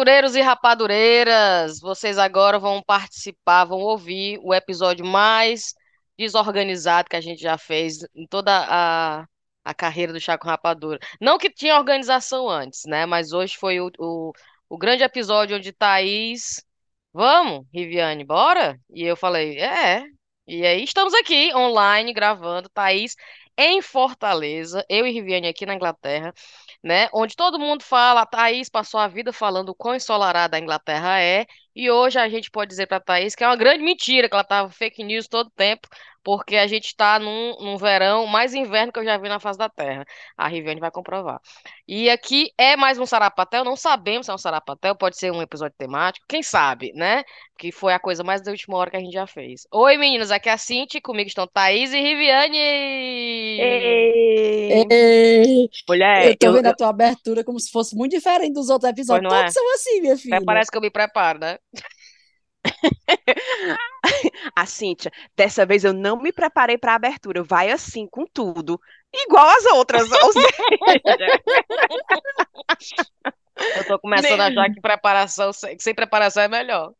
Rapadureiros e rapadureiras, vocês agora vão participar, vão ouvir o episódio mais desorganizado que a gente já fez em toda a, a carreira do Chá com Rapadura. Não que tinha organização antes, né? Mas hoje foi o, o, o grande episódio onde Thaís. Vamos, Riviane, bora? E eu falei, é. E aí estamos aqui online gravando, Thaís em Fortaleza, eu e Riviane aqui na Inglaterra, né? Onde todo mundo fala, a Thaís passou a vida falando o quão ensolarada a Inglaterra é, e hoje a gente pode dizer para a Thaís que é uma grande mentira, que ela tava fake news todo tempo, porque a gente está num, num verão mais inverno que eu já vi na face da Terra. A Riviane vai comprovar. E aqui é mais um Sarapatel, não sabemos se é um Sarapatel, pode ser um episódio temático, quem sabe, né? Que foi a coisa mais da última hora que a gente já fez. Oi, meninos, aqui é a Cinti, comigo estão Thaís e Riviane! Ei. Ei, Mulher, eu tô eu, vendo eu- a tua abertura como se fosse muito diferente dos outros episódios. Todos é? são assim, minha filha. parece que eu me preparo, né? a Cíntia, dessa vez eu não me preparei para a abertura. Vai assim, com tudo. Igual as outras. Ou seja, Eu tô começando a Nem- achar que preparação, sem preparação é melhor.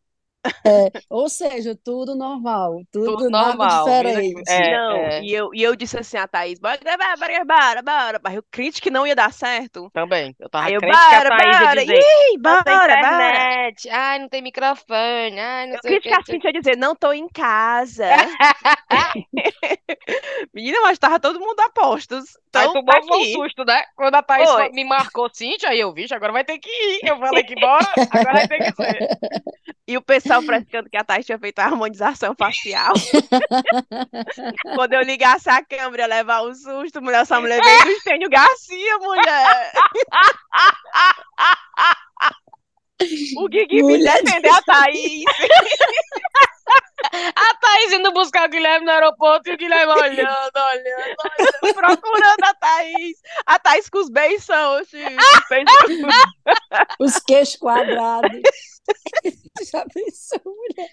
É, ou seja, tudo normal, tudo, Tudo nada normal, diferente. É, não, é. E, eu, e eu disse assim a Thaís, bora gravar, bora, bora, bora. Mas eu crente que não ia dar certo. Também. Eu tava Aí eu, crente que a bora, Thaís ia bora, dizer. ih, Não bora, tem bora. internet, ai, não tem microfone, ai, não Eu sei o crente que a que. Cíntia ia dizer, não tô em casa. Menina, mas tava todo mundo a postos. Aí Então, tu tá um susto, né? Quando a Thaís Foi. fa- me marcou Cintia, aí eu, vixe, agora vai ter que ir. Eu falei que bora, agora vai ter que ser. E o pessoal praticando que a Thaís tinha feito a harmonização facial. Quando eu ligasse a câmera, levar um susto, mulher, essa mulher veio do Estênio Garcia, mulher. O Guigui me Mulher. defender a Thaís. A Thaís indo buscar o Guilherme no aeroporto e o Guilherme olhando, olhando, olhando. procurando a Thaís. A Thaís com os beição, assim. Os queixos quadrados. Já pensou, mulher?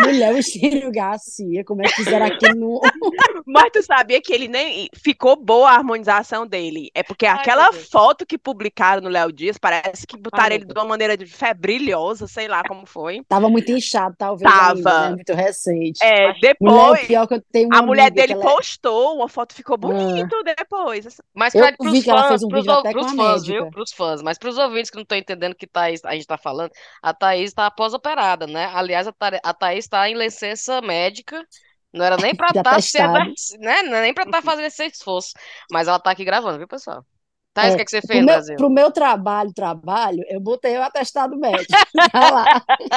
Mulher, o Estênio Garcia, como é que fizeram aquilo no. Mas tu sabia que ele nem ficou boa a harmonização dele. É porque Ai, aquela foto que publicaram no Léo Dias, parece que botaram meu ele de uma maneira de febrilhosa, sei lá como foi. Tava muito inchado, talvez, Tava. ainda, né? Muito recente. É, Mulher, depois, o pior que eu tenho uma a mulher dele ela é- postou uma foto, ficou bonito depois. Mas Eu pra, pros vi que ela fãs, fez um pros, vídeo até com pros a fãs, médica. viu? Pros fãs, mas pros ouvintes que não estão entendendo o que Thaís, a gente tá falando, a Thaís tá pós-operada, né? Aliás, a, Tha- a Thaís tá em licença médica. Não era nem pra De estar se atestado. exerc- né? Não é nem pra estar fazendo esse esforço. Mas ela tá aqui gravando, viu, pessoal? Thaís, o É, que, é que você Pro fez, meu, Brasil? pro meu trabalho, trabalho, eu botei o atestado médico. Tá.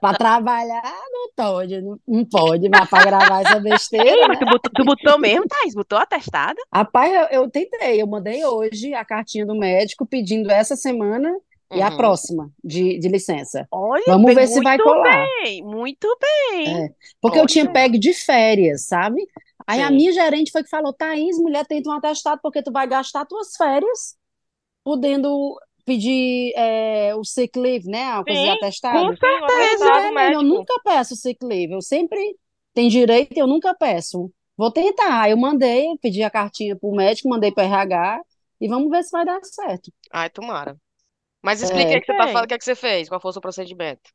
Pra trabalhar, não pode, não, não pode, mas pra gravar essa besteira, Ei, né? mas tu botou, tu botou mesmo, Thaís? Botou atestada? Rapaz, eu, eu tentei, eu mandei hoje a cartinha do médico pedindo essa semana e a Uhum. próxima de, de licença. Olha, Vamos ver se vai muito colar. bem, muito bem. É, porque eu tinha pego de férias, sabe? Aí a Sim. minha gerente foi que falou, Thaís, mulher, tenta um atestado porque tu vai gastar tuas férias podendo pedir é, o sick leave, né? A coisa de Sim, atestado. com disse, "É, médico. eu nunca peço sick leave, eu sempre tenho direito, eu nunca peço. Vou tentar. Aí eu mandei, pedi a cartinha pro médico, mandei pro RH e vamos ver se vai dar certo. Ai, tomara. Mas explica É. o que você tá Bem. falando, o que, é que você fez? Qual foi o seu procedimento?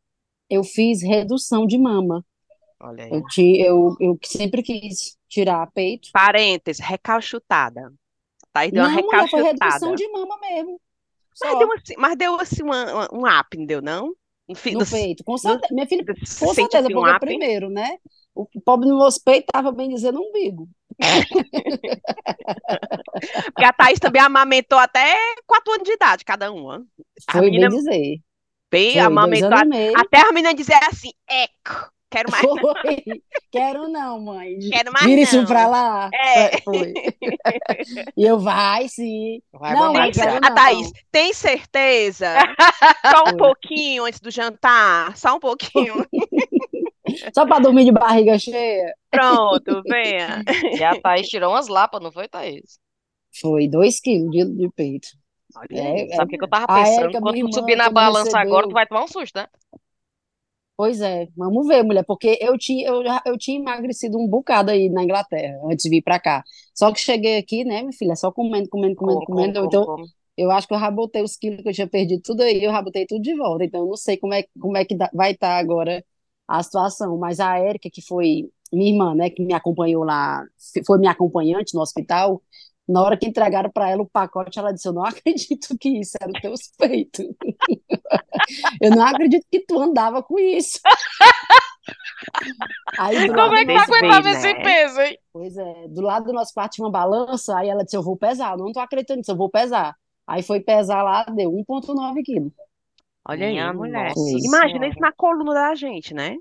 Eu fiz redução de mama. Olha aí. Eu, ti- eu, eu sempre quis tirar peito. Parênteses, recalchutada. Thaís deu uma Não, mulher, foi recalchutada. redução de mama mesmo. Mas Só. deu assim, mas deu assim uma, uma- um up, não deu, não? Um No no- peito, com no- certeza. Minha filha, com sente certeza, assim um porque up? primeiro, né? O pobre no nosso peito estava bem dizendo umbigo. Porque a Thaís também amamentou até 4 anos de idade, cada uma. A Foi bem menina dizer. bem Foi amamentou até a menina dizer assim, eco, quero mais não. Foi. Quero não, mãe. Quero mais Vira isso não. pra lá. É. Foi. E eu, vai sim. Vai, Não, mamãe. quero A não. Thaís, tem certeza? Só um Foi. pouquinho antes do jantar? Só um pouquinho. Só pra dormir de barriga cheia. Pronto, venha. E a Thaís tirou umas lapas, não foi, Thaís? Foi dois quilos de, de peito. Olha É, é. Sabe o que que eu tava A pensando? Érica, Quando tu subir na balança agora, recebeu- tu vai tomar um susto, né? Pois é, vamos ver, mulher, porque eu tinha, eu, eu tinha emagrecido um bocado aí na Inglaterra, antes de vir pra cá. Só que cheguei aqui, né, minha filha, só comendo, comendo, comendo, Como, comendo. como, Então, como. eu acho que eu rabotei os quilos que eu tinha perdido tudo aí, eu rabotei tudo de volta. Então, eu não sei como é, como é que vai estar agora a situação. Mas a Érica, que foi minha irmã, né, que me acompanhou lá, foi minha acompanhante no hospital, na hora que entregaram para ela o pacote, ela disse: Eu não acredito que isso era o teu peito. Eu não acredito que tu andava com isso. Aí, Como lado é que tu aguentava veem, esse né? peso, hein? Pois é, do lado do nosso quarto tinha uma balança, aí ela disse, eu vou pesar, eu não tô acreditando nisso, eu vou pesar. Aí foi pesar lá, deu 1,9 quilos. Olha aí, mulher. Imagina isso na coluna da gente, né?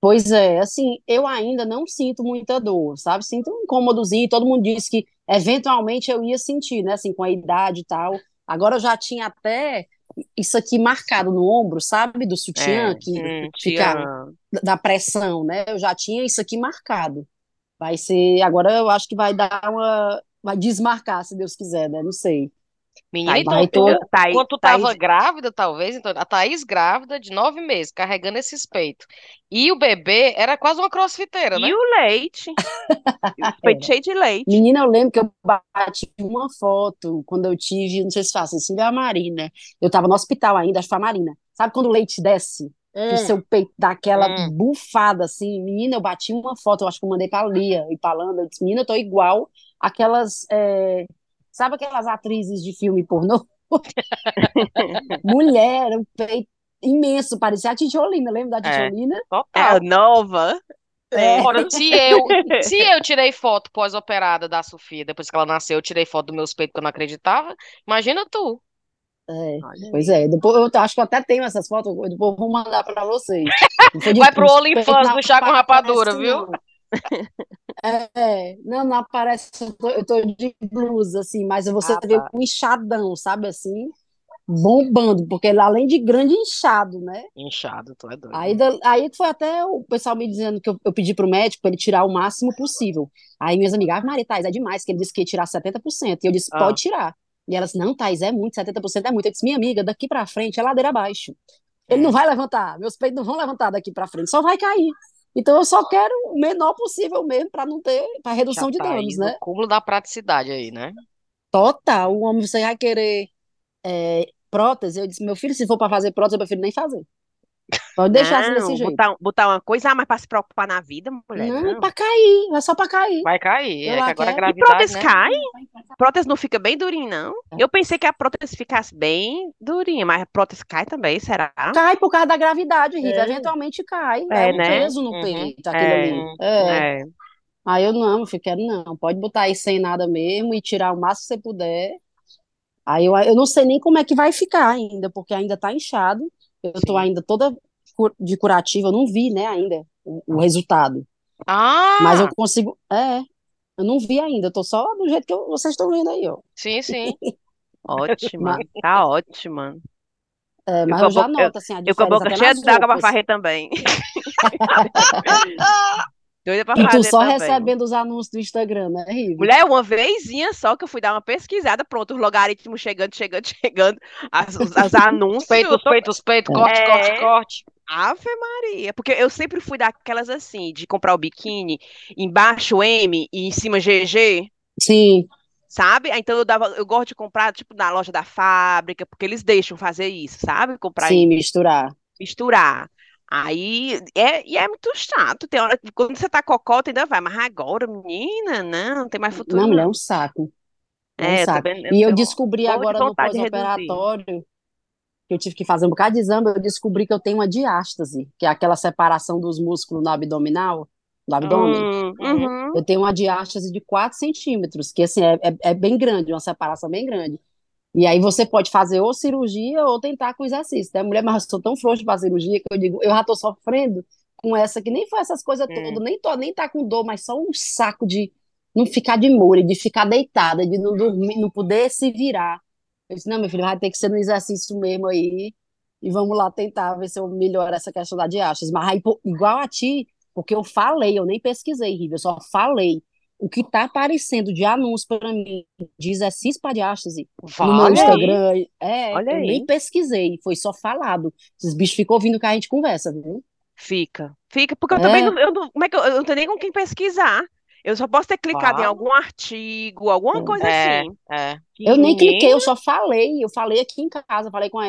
Pois é, assim, eu ainda não sinto muita dor, sabe? Sinto um incômodozinho, todo mundo disse que eventualmente eu ia sentir, né, assim, com a idade e tal. Agora eu já tinha até isso aqui marcado no ombro, sabe? Do sutiã, É. que Hum, fica da pressão, né? Eu já tinha isso aqui marcado. Vai ser, agora eu acho que vai dar uma, vai desmarcar, se Deus quiser, né? Não sei. Menina, Thaís, então, tu, todo. Thaís, quando tu Thaís, tava grávida, talvez, então, a Thaís grávida, de nove meses, carregando esses peitos. E o bebê era quase uma crossfiteira, né? e o leite? O peito cheio de leite. Menina, eu lembro que eu bati uma foto quando eu tive, não sei se faz assim, a Marina. Eu tava no hospital ainda, acho que foi a Marina. Sabe quando o leite desce? Que o Hum, seu peito dá aquela hum. bufada assim. Menina, eu bati uma foto, eu acho que eu mandei pra Lia e pra Landa. Eu disse, menina, eu tô igual aquelas. é, Sabe aquelas atrizes de filme pornô? Mulher, um peito imenso, parecia a Titiolina, lembra da É, Titiolina? É total. nova. É. Ora, se eu, se eu tirei foto pós-operada da Sofia, depois que ela nasceu, eu tirei foto dos meus peitos que eu não acreditava, imagina tu. É, pois é, depois eu acho que eu até tenho essas fotos, depois eu vou mandar pra vocês. Vai pro OnlyFans do Chá com Rapadura, viu? Não. É, não, não aparece, eu tô, eu tô de blusa, assim, mas você Ah, vê tá. um inchadão, sabe, assim, bombando, porque ele, além de grande, inchado, né? Inchado, tu é doido. Aí, da- aí foi até o pessoal me dizendo que eu, eu pedi pro médico ele tirar o máximo possível. Aí minhas amigas, ah, Maria, Thais, é demais, que ele disse que ia tirar 70%. E eu disse, Ah. pode tirar. E elas, não, Thais, é muito, 70% é muito. Eu disse, minha amiga, daqui pra frente é ladeira abaixo. Ele não Hum. vai levantar, meus peitos não vão levantar daqui pra frente, só vai cair. Então eu só quero o menor possível mesmo, para não ter, para redução de tá aí danos, no né? cúmulo da praticidade aí, né? Total, o homem, você vai querer é, prótese? Eu disse, meu filho, se for para fazer prótese, eu prefiro nem fazer. Pode deixar assim desse Não, jeito. botar, botar uma coisa, ah, mas para se preocupar na vida, mulher, Não, não. pra cair, é só pra cair. Vai cair. É agora a quero. E gravidade, prótese né? cai? Prótese não fica bem durinha, não? Eu pensei que a prótese ficasse bem durinha, mas a prótese cai também, será? Cai por causa da gravidade, Riva. É. Eventualmente cai, É, leva um né? peso no Uhum. peito, aquele É, ali. É. é. Aí eu não, filho, quero não. Pode botar aí sem nada mesmo e tirar o máximo que você puder. Aí eu, eu não sei nem como é que vai ficar ainda, porque ainda tá inchado. Eu tô sim. ainda toda de curativa, eu não vi, né, ainda o, o resultado. Mas eu Ah, consigo. É, eu não vi ainda, eu tô só do jeito que eu- vocês estão vendo aí, ó. sim, sim. Ótima, tá ótima. é, Eu mas a eu já boca, eu, noto, assim, a eu com a diferença boca cheia d'água pra varrer também. Doida pra E tu fazer só também. recebendo os anúncios do Instagram, né, Riva? Mulher, uma vezinha só que eu fui dar uma pesquisada, pronto, os logaritmos chegando, chegando, chegando, as, os, os anúncios, eu Peitos, tô... peitos, peitos, corte, corte, É, corte. Ave Maria, porque eu sempre fui daquelas assim, de comprar o biquíni, embaixo M e em cima GG, Sim, sabe? Então eu dava, eu gosto de comprar, tipo, na loja da fábrica, porque eles deixam fazer isso, sabe? Comprar sim, em misturar. misturar. Aí, é, e é muito chato. Tem hora que quando você tá cocota, ainda vai, mas agora, menina, não, não tem mais futuro, Não, é não. um saco. É É, saco. também E eu descobri agora no pós-operatório, que eu tive que fazer um bocado de exame, eu descobri que eu tenho uma diástase, que é aquela separação dos músculos no abdominal, do abdômen. Hum, Uhum. uhum. Eu tenho uma diástase de 4 centímetros, que assim, é, é, é bem grande, uma separação bem grande. E aí você pode fazer ou cirurgia ou tentar com exercício, né? Mulher, mas eu sou tão frouxa para cirurgia que eu digo, eu já tô sofrendo com essa, que nem foi essas coisas todas, Hum. nem tô, nem tá com dor, mas só um saco de não ficar de molho, de ficar deitada, de não dormir, não poder se virar. Eu disse, não, meu filho, vai ter que ser no exercício mesmo aí, e vamos lá tentar ver se eu melhoro essa questão da diástase. Mas aí, pô, igual a ti, porque eu falei, eu nem pesquisei, Riva, eu só falei. O que tá aparecendo de anúncio para mim de exercício para diástase no meu Olha Vale. aí, Instagram, é, olha eu nem aí. pesquisei, foi só falado. Esses bichos ficam ouvindo que a gente conversa, viu? Fica, fica, porque eu também É, não, eu não, como é que eu, eu não tenho nem com quem pesquisar. Eu só posso ter clicado em algum artigo, alguma coisa É, assim. é. Eu nem cliquei, eu só falei. Eu falei aqui em casa, falei com a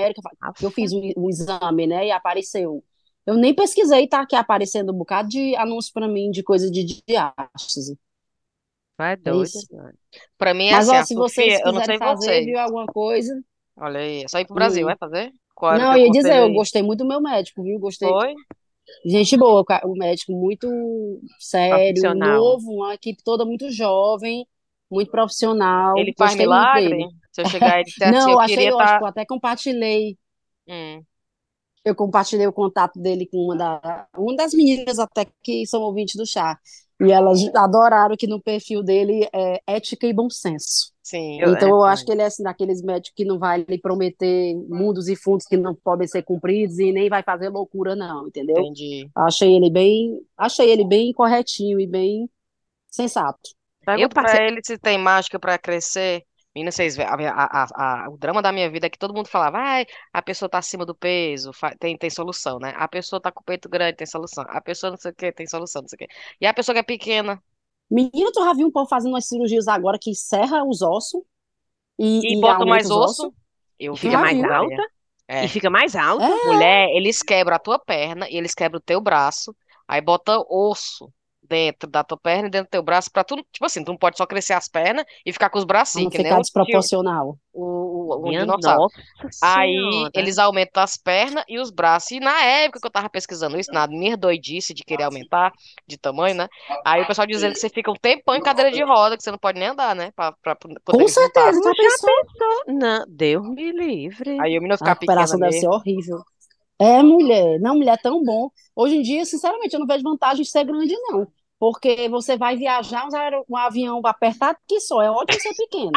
que eu fiz o, o exame, né? E apareceu. Eu nem pesquisei, tá aqui aparecendo um bocado de anúncio pra mim de coisa de diástase. Vai É doido. isso. Pra mim é Mas, assim, ó, a se Sofia, vocês eu não sei quiserem fazer, vocês. viu alguma coisa. Olha aí, é só ir pro Brasil, Hum. vai fazer? Qual era o Não, teu eu ia dizer, conselho eu aí? gostei muito do meu médico, viu? Gostei. Foi? Gente boa, ca- o médico muito sério, Profissional. novo, uma equipe toda muito jovem, muito profissional. Ele faz Gostei muito milagre? dele. Se eu chegar e disser assim, Não, eu eu achei queria ótimo, estar. eu até compartilhei. Hum, Eu compartilhei o contato dele com uma, da, uma das meninas até que são ouvintes do chá. E elas adoraram que no perfil dele é ética e bom senso. sim. Eu- Então é, eu sim. acho que ele é assim, daqueles médicos que não vai lhe prometer mundos e fundos que não podem ser cumpridos e nem vai fazer loucura, não, entendeu? Entendi. Achei ele bem, achei ele bem corretinho e bem sensato. Pergunta passei- pra ele se tem mágica pra crescer. Menina, vocês veem, a, a- a- o drama da minha vida é que todo mundo falava, ai, a pessoa tá acima do peso, tem, tem solução, né? A pessoa tá com o peito grande, tem solução. A pessoa não sei o que, tem solução, não sei o que. E a pessoa que é pequena Menino, tu já viu um povo fazendo umas cirurgias agora que serra os ossos e, e e bota mais os osso, ossos? eu E fica mais viu? alta? É. E fica mais alta? É, Mulher, eles quebram a tua perna e eles quebram o teu braço, aí bota osso dentro da tua perna e dentro do teu braço pra tu, tipo assim, tu não pode só crescer as pernas e ficar com os bracinhos, não que nem desproporcional. o, o, o dinossauro. Aí senhora. eles aumentam as pernas e os braços. E na época que eu tava pesquisando isso, na minha doidice de querer aumentar de tamanho, né? Aí o pessoal dizendo que você fica um tempão em cadeira de roda, que você não pode nem andar, né? Pra, pra poder Com certeza, Já pensou? pensou? Não, Deus me livre. Aí o menino A ficar pequena recuperação deve ser horrível. É, mulher. Não, mulher, é tão bom. Hoje em dia, sinceramente, eu não vejo vantagem de ser grande, não. Porque você vai viajar um, um avião apertado que só. É ótimo ser pequeno.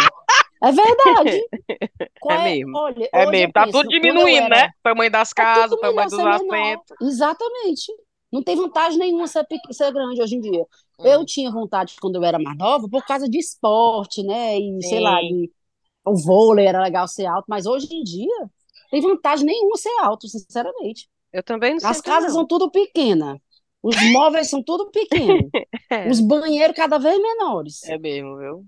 É verdade. Qual É mesmo. Olha, É mesmo, tá penso, tudo diminuindo, era- né? Tamanho das É casas, tudo tamanho dos assentos. Exatamente. Não tem vantagem nenhuma ser, ser grande hoje em dia. Hum. Eu tinha vontade quando eu era mais nova por causa de esporte, né? E sei lá, Sim. de, o vôlei era legal ser alto, mas hoje em dia tem vantagem nenhuma ser alto, sinceramente. Eu também não As sinto, casas não. são tudo pequenas. Os móveis são tudo pequenos. É. Os banheiros cada vez menores. É mesmo, viu?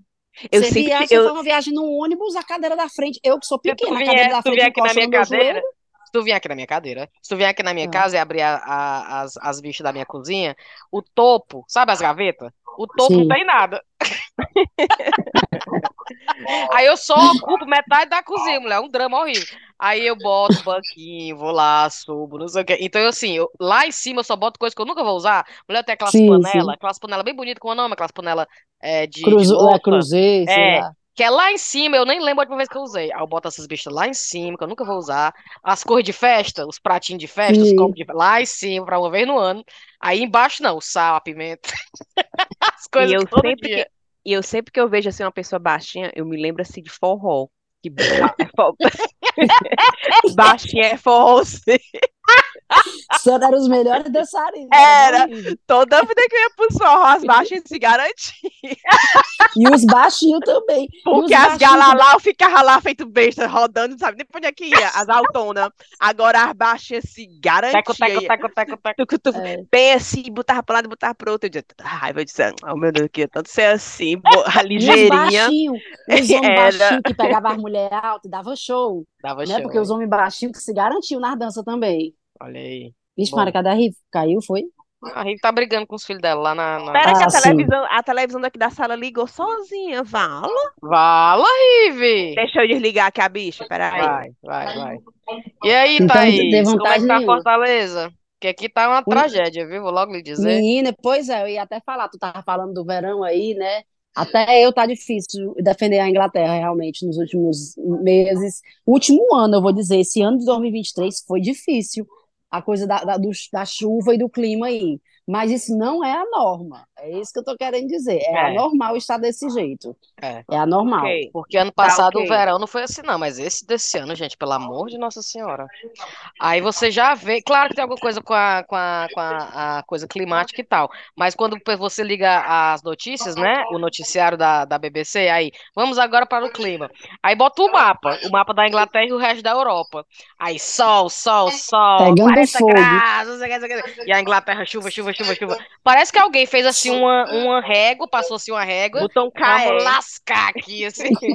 Eu você sempre, viaja, você eu, faz uma viagem no ônibus, a cadeira da frente. Eu que sou pequena, a vier, cadeira da se tu frente vier aqui na minha cadeira, joelho. se tu vier aqui na minha cadeira, se tu vier aqui na minha Ah. casa e abrir a- a- as, as bichas da minha cozinha, o topo, sabe as gavetas? O topo não Sim. tem nada. Aí eu só ocupo metade da cozinha, mulher, é um drama horrível. Aí eu boto banquinho, vou lá, subo, não sei o quê. Então, assim, eu- lá em cima eu só boto coisa que eu nunca vou usar. Mulher tem aquelas Sim, panelas, sim. aquelas panelas bem bonitas, como é o nome? Aquelas panelas é, de, de Cruzo, é, cruzei, sei É, lá. que é lá em cima, eu nem lembro a última vez que eu usei. Aí eu boto essas bichas lá em cima, que eu nunca vou usar. As cores de festa, os pratinhos de festa, os Sim. copos de lá em cima, pra uma vez no ano. Aí embaixo não, o sal, a pimenta. As e coisas eu todo sempre dia. que, e eu sempre que eu vejo assim uma pessoa baixinha, eu me lembro assim de forró. Que é fo- baixinha é sim. Você era os melhores dançarinos. Era. era horrível. Toda vida que eu ia pro forró, as baixinhas se garantiam. E os baixinhos também. Porque as galas também. lá, feito besta, rodando, não sabe nem pra onde é que ia, as autonas. Agora as baixinhas se Teco, garantiam. teco, teco, teco, teco. Tu, tu, É. bem assim, botava pra um lado, botava pro outro. Eu dizia, tanta raiva, eu disse, oh meu Deus, eu queria tanto ser assim, a E os ligeirinha. baixinhos, os homens Era. baixinhos que pegavam as mulheres altas e davam show, Dava né? show. Porque os homens baixinhos que se garantiam nas danças também. Olha aí. Vixe, Bom. Mara, cada rifa caiu, foi? A Rive tá brigando com os filhos dela lá na. na... Pera que Ah, a sim. televisão, a televisão daqui da sala ligou sozinha, vala. Vala, Rive! Deixa eu desligar aqui a bicha, peraí. Vai, vai, vai. E aí, tem- Thaís? Como é que tá nenhuma. Fortaleza? Que aqui tá uma tragédia, viu? Vou logo lhe dizer. Menina, pois é, eu ia até falar, tu tava falando do verão aí, né? Até eu tá difícil defender a Inglaterra realmente nos últimos meses. Último ano, eu vou dizer, esse ano de 2023 foi difícil, a coisa da, da, do- da chuva e do clima aí. Mas isso não é a norma. É isso que eu tô querendo dizer. É, É. anormal estar desse jeito. É. É anormal. Ok. Porque ano Tá, passado o verão não foi assim, não, mas esse desse ano, gente, pelo amor de Nossa Senhora. Aí você já vê, claro que tem alguma coisa com a, com a, com a, a coisa climática e tal, mas quando você liga as notícias, né, o noticiário da, da BBC, aí, vamos agora para o clima. Aí bota o mapa, o mapa da Inglaterra e o resto da Europa. Aí sol, sol, sol, Pegando 40 fogo. graus, e a Inglaterra chuva, chuva, chuva, chuva. Parece que alguém fez assim uma, uma régua, passou-se uma régua. Um Vamos KE. lascar aqui, assim.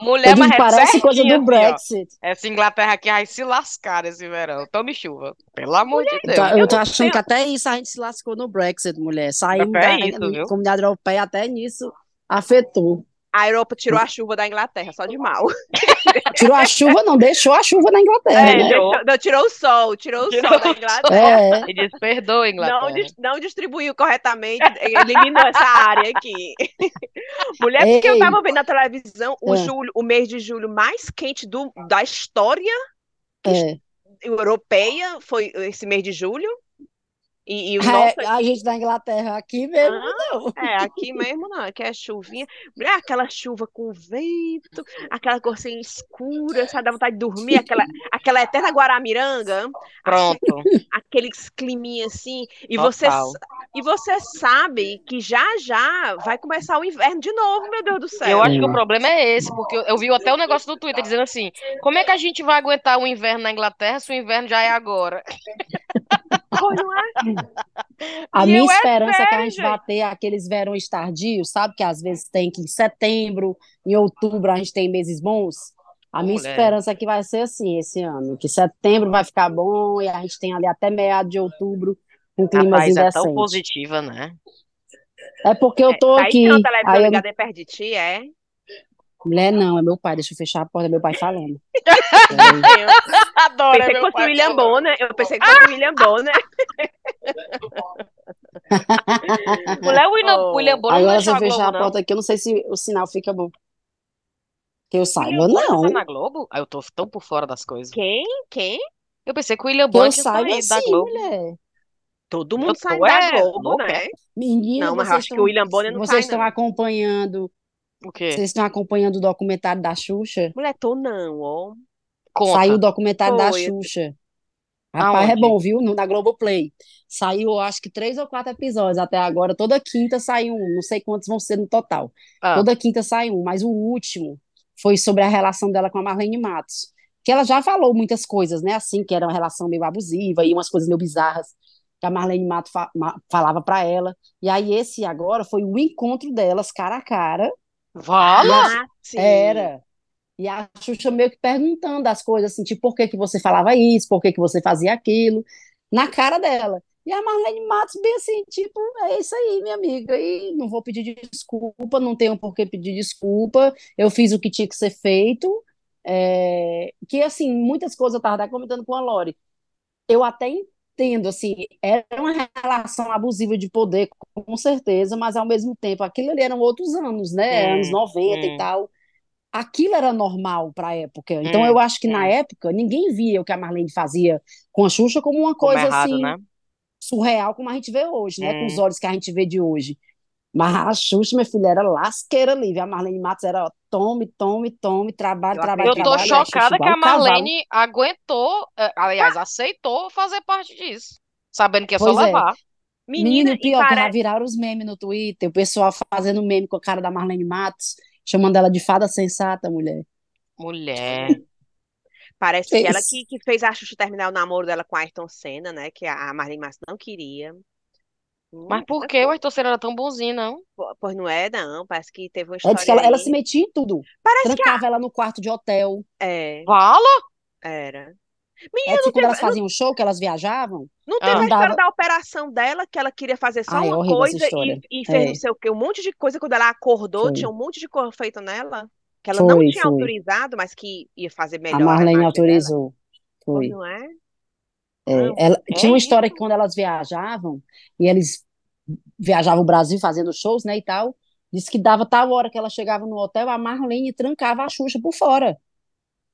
Mulher, mas digo, é parece coisa do assim, ó. Brexit. Essa Inglaterra aqui vai se lascar esse verão. Tome chuva. Pelo amor de Eu Deus. eu tô achando que até isso a gente se lascou no Brexit, mulher. Saímos da isso, comunidade europeia, até nisso afetou. A Europa tirou a chuva da Inglaterra, só de mal. Tirou a chuva, não deixou a chuva na Inglaterra, É, né? tirou. Deixou- não, tirou o sol, tirou o Tirou sol da Inglaterra. É, E diz, perdoa, Inglaterra. Não, não distribuiu corretamente, eliminou essa área aqui. Mulher, porque eu Ei. tava vendo na televisão o É. julho, o mês de julho mais quente do, da história é. europeia foi esse mês de julho. E, e o É, nosso a gente da Inglaterra aqui mesmo, Ah, não. É, aqui mesmo não, aqui é chuvinha. Mulher, aquela chuva com vento, aquela cor assim escura, sabe, dá vontade de dormir, aquela, aquela eterna Guaramiranga, Pronto. aqueles climinhas assim, e você, e você sabe que já já vai começar o inverno de novo, meu Deus do céu. Eu acho que o Hum. problema é esse, porque eu, eu vi até um negócio no Twitter dizendo assim: como é que a gente vai aguentar o inverno na Inglaterra se o inverno já é agora? Não é? A minha é esperança é que a gente vá ter aqueles verões tardios, sabe? Que às vezes tem que em setembro, em outubro a gente tem meses bons. A minha Mulher. esperança é que vai ser assim esse ano, que setembro vai ficar bom e a gente tem ali até meado de outubro um A climazinho Thaís é tão positiva, né? É porque eu tô Tá aí aqui, tem uma televisão aí eu... aí de ti, é? Mulher, não, é meu pai, deixa eu fechar a porta, é meu pai falando. Adoro, Pensei que meu fosse o pai William. Bonner, eu pensei que fosse o William Bonner. Mulher, o William, Oh. William Bonner Agora, se deixou eu a Globo, fechar a não. porta aqui, eu não sei se o sinal fica bom. Que eu saiba, Bonner não. tá na Globo? Ah, eu tô tão por fora das coisas. Quem? Quem? Eu pensei que o William Que eu Bonner tinha saiba, saído da sim, Globo. mulher. Todo Eu mundo tô, saiu da é, Globo, né? é? Menina, Não, mas eu vocês acho que estão, o William Bonner não vocês sai, estão não. acompanhando, O quê? vocês estão acompanhando o documentário da Xuxa? Mulher, tô não, ó. Saiu o Conta. documentário da Foi. Xuxa. Rapaz, é Aonde? bom, viu? No, na Globoplay. Saiu, acho que três ou quatro episódios até agora. Toda quinta sai um. Não sei quantos vão ser no total. Ah, Toda quinta sai um. Mas o último foi sobre a relação dela com a Marlene Matos. Que ela já falou muitas coisas, né? Assim, que era uma relação meio abusiva e umas coisas meio bizarras que a Marlene Matos fa- falava pra ela. E aí esse agora foi o encontro delas cara a cara. Vala? Ah, era. E a Xuxa meio que perguntando as coisas, assim, tipo, por que que você falava isso, por que que você fazia aquilo, na cara dela. E a Marlene Matos bem assim, tipo, é isso aí, minha amiga, e não vou pedir desculpa, não tenho por que pedir desculpa, eu fiz o que tinha que ser feito, é, que, assim, muitas coisas eu tava até comentando com a Lori, eu até entendo, assim, era uma relação abusiva de poder, com certeza, mas ao mesmo tempo, aquilo ali eram outros anos, né, anos Hum, 90 e hum, tal, aquilo era normal para a época. Então hum, eu acho que na hum. época ninguém via o que a Marlene fazia com a Xuxa como uma Como coisa errado, assim né? surreal como a gente vê hoje, né? Com os Hum. olhos que a gente vê de hoje. Mas a Xuxa, minha filha, era lasqueira ali. viu? A Marlene Matos era ó, tome, tome, tome, trabalho, trabalho, Eu tô trabalho. A Xuxa chocada que a um cavalo. Marlene aguentou, eh, aliás, aceitou fazer parte disso, sabendo que é só Pois é. levar. Menino, Menina, e e pior, que já parece. viraram os memes no Twitter, o pessoal fazendo meme com a cara da Marlene Matos, chamando ela de fada sensata, mulher. Mulher. Parece que ela que, que fez a Xuxa terminar o namoro dela com a Ayrton Senna, né? Que a Marlene Matos não queria. Mas por que o Senna era tão bonzinho, não? po- pois não é, não. Parece que teve uma Ela que história ela, ela se aí. metia em tudo. Parece que a... Trancava ela no quarto de hotel. É, Vala? era. É Menina, não quando teve, elas não, faziam show, que elas viajavam, não teve Ah. a história da operação dela, que ela queria fazer só Ai, é uma essa coisa e, e fez não É, sei o quê, um monte de coisa. Quando ela acordou, tinha foi. um monte de coisa feita nela, que ela não Foi, tinha foi. autorizado, mas que ia fazer A melhor a Marlene dela. autorizou. Pois Foi. não é? É, ela, É tinha uma história isso. que quando elas viajavam, e eles viajavam o Brasil fazendo shows, né, e tal, disse que dava tal hora que ela chegava no hotel, a Marlene trancava a Xuxa por fora.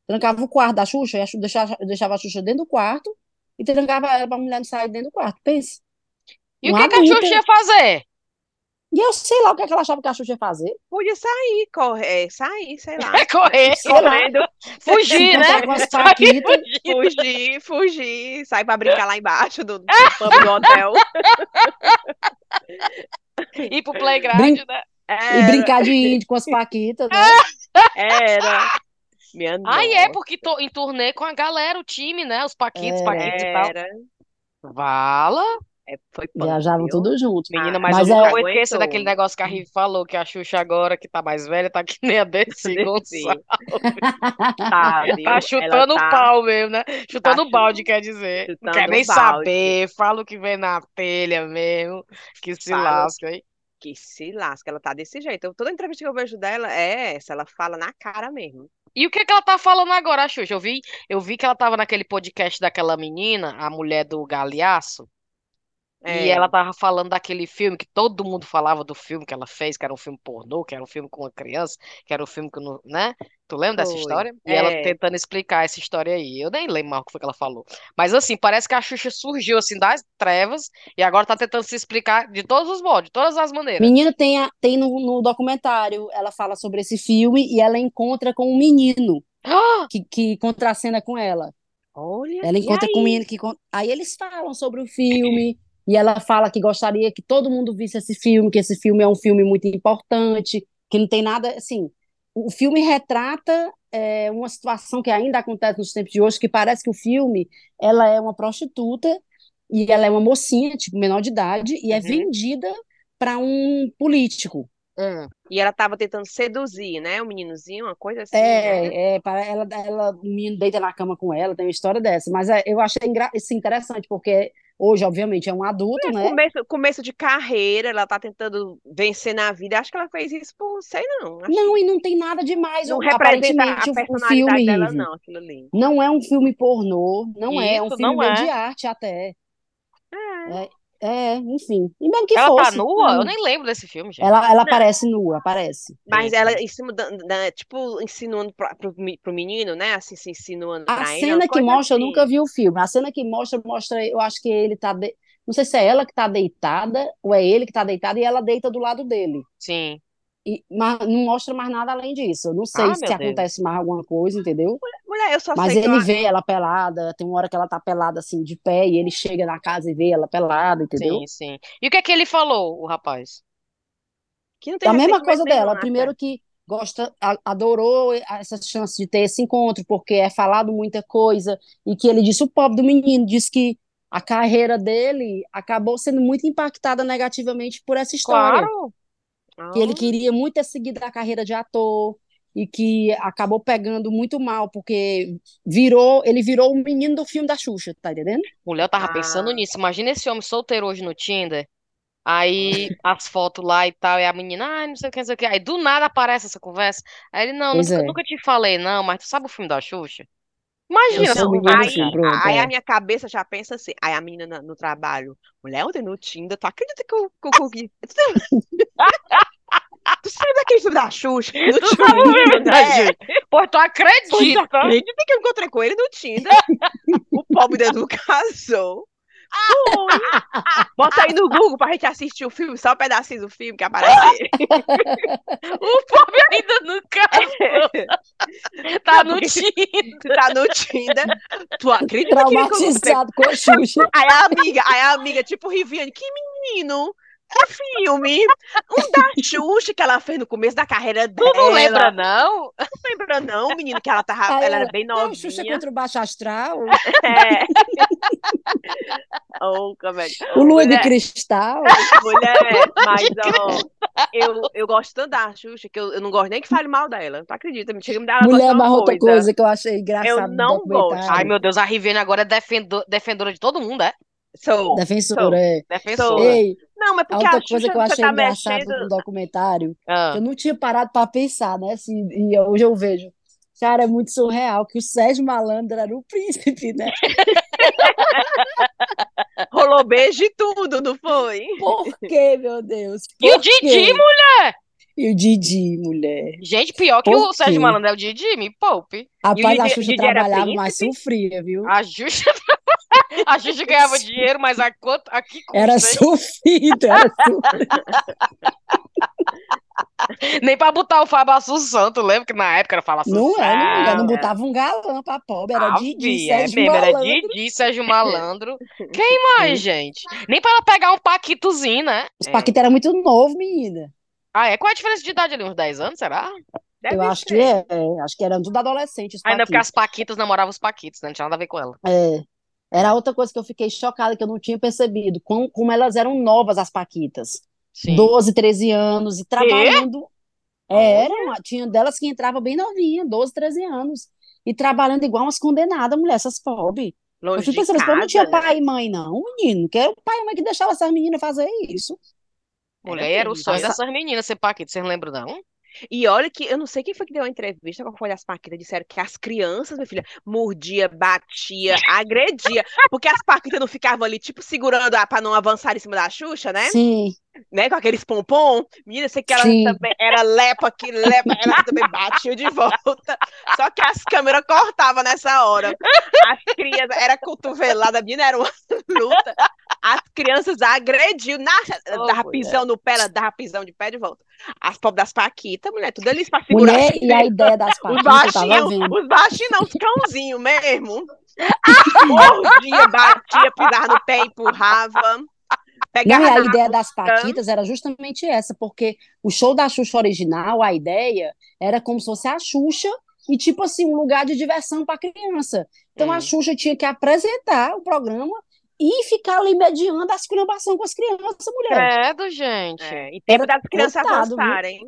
Trancava o quarto da Xuxa, e a deixava, deixava a Xuxa dentro do quarto, e trancava ela pra mulher não sair dentro do quarto. Pensa, E o que que a Xuxa ia fazer? E eu sei lá o que, é que ela achava que a Xuxa ia fazer. podia sair, correr, sair, sei lá, É correr, Sei lá, correndo, se fugir, né? Paquitas. fugindo. fugir, fugir, sair pra brincar lá embaixo do, do pub do hotel. Ir pro Brin playground, né? e Era, brincar de índio com as Paquitas, né? era. Minha Aí é, porque tô em turnê com a galera, o time, né? Os Paquitos, Era. Paquitos e tal. Vala? É, foi punk, Viajavam viu? tudo junto. Menina, Ah, mas, mas eu nunca é- esquecer Aguentou. daquele negócio que a Rive falou, que a Xuxa agora, que tá mais velha, tá que nem a Desi. Gonçalves. Tá? Tá chutando o tá- pau mesmo, né? Chutando o chutando- balde, quer dizer. Não quer nem balde. saber, fala o que vem na telha mesmo, que se Fala. lasca, hein? Que se lasca, ela tá desse jeito. Eu- toda entrevista que eu vejo dela é essa, ela fala na cara mesmo. E o que que ela tá falando agora, Xuxa? Eu vi, eu vi que ela tava naquele podcast daquela menina, a mulher do Galeaço, e É. ela tava falando daquele filme que todo mundo falava do filme que ela fez, que era um filme pornô, que era um filme com uma criança, que era um filme que não, né? Tu lembra dessa Foi. história? E ela É. tentando explicar essa história aí. Eu nem lembro mais o que foi que ela falou. Mas assim, parece que a Xuxa surgiu assim das trevas e agora tá tentando se explicar de todos os modos, de todas as maneiras. Menina tem, a- tem no, no documentário, ela fala sobre esse filme e ela encontra com um menino Ah! que, que contracena com ela. Olha, Ela e encontra com um aí? menino que. Aí eles falam sobre o filme, e ela fala que gostaria que todo mundo visse esse filme, que esse filme é um filme muito importante, que não tem nada. Assim, o filme retrata é, uma situação que ainda acontece nos tempos de hoje, que parece que o filme ela é uma prostituta e ela é uma mocinha, tipo, menor de idade, e é Uhum. vendida para um político. Hum. E ela tava tentando seduzir, né? O meninozinho, uma coisa assim, né? É, é, para ela, ela, o menino deita na cama com ela, tem uma história dessa. Mas é, eu achei engra- isso interessante, porque hoje, obviamente, é um adulto, né? Começo, começo de carreira, ela tá tentando vencer na vida. Acho que ela fez isso por, sei não. Não, e não tem nada demais. não representa a personalidade filme, dela, não, aquilo ali. não é um filme pornô, não é, é um Isso, filme é. de arte até. É. É, é, enfim. E mesmo que Ela tá fosse. nua? Eu hum, nem lembro desse filme, gente. Ela, ela aparece nua, aparece. Mas Sim, ela, em cima da, da- tipo, insinuando pra, pro, pro menino, né? Assim, se insinuando A pra ele. cena que mostra, eu assim. nunca vi o filme. A cena que mostra, mostra, eu acho que ele tá. de- Não sei se é ela que tá deitada, ou é ele que tá deitado e ela deita do lado dele. Sim. E, mas não mostra mais nada além disso. Eu não sei Ah, se meu Deus. acontece mais alguma coisa, entendeu? Mulher, eu só Mas ele vê ela pelada, tem uma hora que ela tá pelada assim de pé, e ele chega na casa e vê ela pelada, entendeu? Sim, sim. E o que é que ele falou, o rapaz? que não tem a mesma coisa dela. né, Primeiro que gosta, adorou essa chance de ter esse encontro, porque é falado muita coisa, e que ele disse, o pobre do menino, disse que a carreira dele acabou sendo muito impactada negativamente por essa história. Claro. Que ele Ah, queria muito ter seguido a carreira de ator e que acabou pegando muito mal, porque virou, ele virou o menino do filme da Xuxa, tá entendendo? Mulher, eu tava pensando Ah. nisso. Imagina esse homem solteiro hoje no Tinder. Aí as fotos lá e tal, e a menina, ai, não sei o que, não sei o que. Aí do nada aparece essa conversa. Aí ele, não, nunca, é. nunca te falei, não, mas tu sabe o filme da Xuxa? Imagina Eu essa sou o menino do conversa, filme, cara. pronto, Aí é. a minha cabeça já pensa assim, aí a menina na- no, trabalho, mulher, ontem no Tinder, tu acredita que eu, eu- Tu sabe daquele filme da Xuxa? No Tu sabe o filme da É. Xuxa? Pois tu Pois tu acredita? acredita que eu encontrei com ele no Tinder? O pobre não casou. Bota aí no Google pra gente assistir o filme, só um pedacinho do filme que aparece. O pobre ainda não casou. Tá no se- Tinder. Tu tá no Tinder, tu acredita que ele encontrei Traumatizado com a Xuxa. Aí a amiga, aí a amiga, tipo, Riviane, que menino, que filme, um da Xuxa que ela fez no começo da carreira Tu dela. não lembra, não? Não lembra não, menino, que ela tava, Aí ela era ela, bem não, Xuxa novinha. contra o Baixo Astral, É. Oh, comédia. o Lua de Mulher, Cristal. mulher, mas ó, eu, eu gosto tanto da Xuxa que eu, eu não gosto nem que fale mal dela. Tu acredita? Me chega me dar ela Mulher, mas uma outra coisa. coisa que eu achei Eu engraçado no não gosto. Ai, meu Deus, a Riviane agora é defendo- defendora de todo mundo, é? Sou, sou, defensora, é. Defensora. Ei, Não, mas a porque a outra coisa Xuxa, que eu achei tá engraçado mexendo. no documentário, Ah. eu não tinha parado para pensar, né? Se, e hoje eu vejo. Cara, é muito surreal que o Sérgio Malandro era o príncipe, né? Rolou beijo e tudo, não foi? Por quê, meu Deus? E o Por Didi, quê? mulher? E o Didi, mulher. Gente, pior que Por o Sérgio? Malandro é o Didi, me poupe. Rapaz, a Didi- Xuxa Didi trabalhava, mas sofria, viu? A Xuxa, a Xuxa ganhava dinheiro, mas a, quanto, a que custa, Era sofrido, era sofrido. Nem pra botar o Fábio Assunção, tu lembra que na época era falar Assunção? Não é, não, não é. botava um galã pra pobre, era Ave, Didi, é Sérgio mesmo, era Malandro. Didi, Sérgio Malandro. Quem mais, gente? Nem pra ela pegar um paquitozinho, né? Os É. Paquita era muito novo, menina. Ah, é? Qual é a diferença de idade ali? Uns 10 anos, será? Deve Eu acho que ser. é, é, acho que eram tudo adolescentes, Ainda porque Paquitos. as paquitas namoravam os paquitos, né? Não tinha nada a ver com ela. É. Era outra coisa que eu fiquei chocada, que eu não tinha percebido, como, como elas eram novas, as Paquitas. Sim. 12, 13 anos, e trabalhando. Olha. Era, tinha delas que entrava bem novinha, 12, 13 anos. E trabalhando igual umas condenadas, mulher, essas pobres. Eu Longe fui de pensando, povo não tinha casa, né? pai e mãe, não, menino. Que era o pai e mãe que deixava essas meninas fazer isso. Mulher, era o sonho Essa- dessas meninas ser paquita, vocês não lembram, não? E olha que eu não sei quem foi que deu a entrevista com a Folha das Paquitas, disseram que as crianças, minha filha, mordia, batia, agredia, porque as Paquitas não ficavam ali, tipo, segurando a, pra não avançar em cima da Xuxa, né? Sim, né, com aqueles pompom. Menina, sei que ela Sim. também era lepa que lepa, ela também batia de volta. Só que as câmeras cortavam nessa hora. As crianças, era cotovelada, a menina era uma luta. As crianças agrediam, na, Ô, dava pisão no pé, ela dava pisão de pé de volta. As pobres das Paquitas, mulher, tudo ali pra segurar. mulher, e a ideia das Os Paquitas, tava baixinhos, os baixinhos não, os cãozinhos mesmo. Mordia, batia, pisava no pé, empurrava. Não, e a ideia das Paquitas era justamente essa, porque o show da Xuxa original, a ideia era como se fosse a Xuxa e, tipo assim, um lugar de diversão para criança. Então a Hum. Xuxa tinha que apresentar o programa e ficar ali mediando as esculhambação com as crianças, mulher. Credo, gente. É, e tempo Era das crianças avançarem.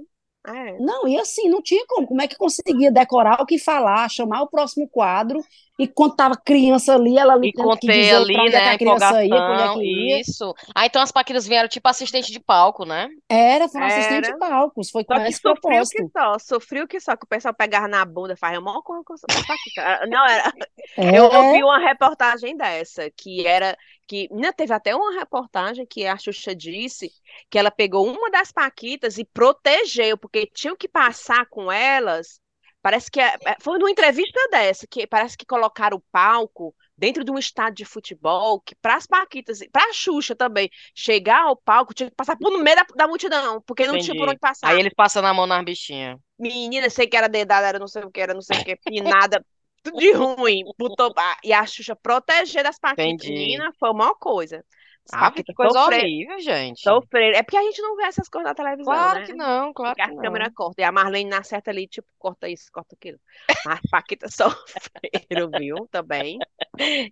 É. Não, e assim, não tinha como. Como é que conseguia decorar o que falar, chamar o próximo quadro, e quando tava criança ali, ela ali E tendo que dizer ali, pra onde é que né, a a criança ia, pra onde é que ia. isso. Ah, então as paquitas vieram tipo assistente de palco, né? Era, foi um assistente de palcos, foi com Só que esse sofreu que só, sofreu que só, que o pessoal pegava na bunda, fazia mó coisa com essa paquita. Não, era. É, Eu ouvi uma reportagem dessa, que era. que né, Teve até uma reportagem que a Xuxa disse que ela pegou uma das Paquitas e protegeu, porque tinham que passar com elas. Parece que é- é- foi numa entrevista dessa, que parece que colocaram o palco dentro de um estádio de futebol, que para as Paquitas, para a Xuxa também, chegar ao palco, tinha que passar por no meio da, da multidão, porque não tinha por Entendi. onde passar. Aí eles passam a mão nas bichinhas. Menina, sei que era dedada, era não sei o que, era não sei o que, pinada, tudo de ruim. Botou, e a Xuxa proteger das Paquitas. Entendi. Menina, foi uma coisa. Ah, que coisa sofreram, horrível, gente. sofreram. É porque a gente não vê essas coisas na televisão, Claro né? que não, claro Porque que a não. câmera corta. E a Marlene na certa ali, tipo, corta isso, corta aquilo. Mas as Paquitas sofreram, viu? Também.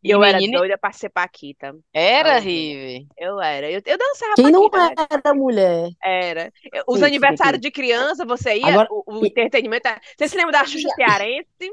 E E eu era menina, doida pra ser Paquita. era, Não, Rive. eu era. Eu, eu dançava Quem não Paquita, né? era mulher? Era. Os Sim, aniversários sim. de criança, você ia, Agora, o, o entretenimento. era- Você se lembra da Xuxa Cearense?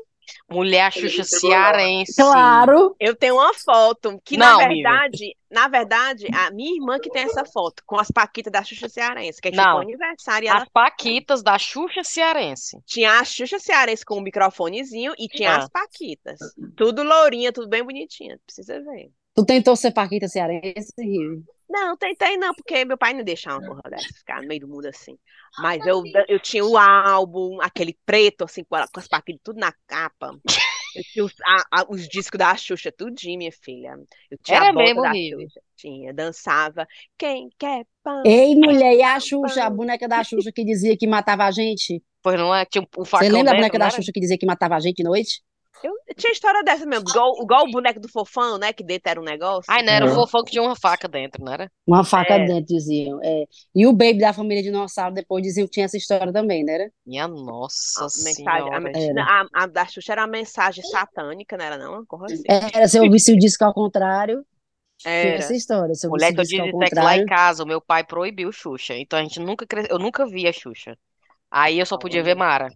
Mulher Xuxa cearense. claro, Eu tenho uma foto que, Não, na verdade, na verdade, a minha irmã que tem essa foto, com as Paquitas da Xuxa Cearense, que é tipo Não. um aniversário, e ela As paquitas da Xuxa cearense. tinha a Xuxa Cearense com um microfonezinho e tinha Ah. as Paquitas. Tudo lourinha, tudo bem bonitinha. Precisa ver. tu tentou ser Paquita cearense, Rio? Não, tentei não, porque meu pai não deixava uma porra dessa, ficar no meio do mundo assim. Mas eu, eu tinha o álbum, aquele preto, assim, com a- com as Paquitas tudo na capa. Eu tinha os, a- a- os discos da Xuxa, tudinho, minha filha. Eu tinha Era a bota mesmo, da Rive? Xuxa. Tinha, dançava. Quem quer pão? Ei, mulher, e a Xuxa, a boneca da Xuxa que dizia que matava a gente? Pois não é? Tinha o Você facão lembra da dentro, boneca da? Xuxa que dizia que matava a gente de noite? Eu tinha história dessa mesmo, igual, igual o boneco do fofão, né? Que dentro era um negócio. Ai, não era o fofão que tinha uma faca dentro, não era? Uma faca É. dentro, diziam. É. E o Baby da família Dinossauro depois diziam que tinha essa história também, né? Minha nossa A mensagem, senhora. a, Era. a- a da Xuxa era uma mensagem satânica, não era não? Uma coisa assim. Era, se eu visse o disco ao contrário, Era. essa história. Se eu Mulher, que eu disse é que lá em contrário, casa o meu pai proibiu Xuxa. Então a gente nunca eu nunca via Xuxa. Aí eu só podia ver Mara.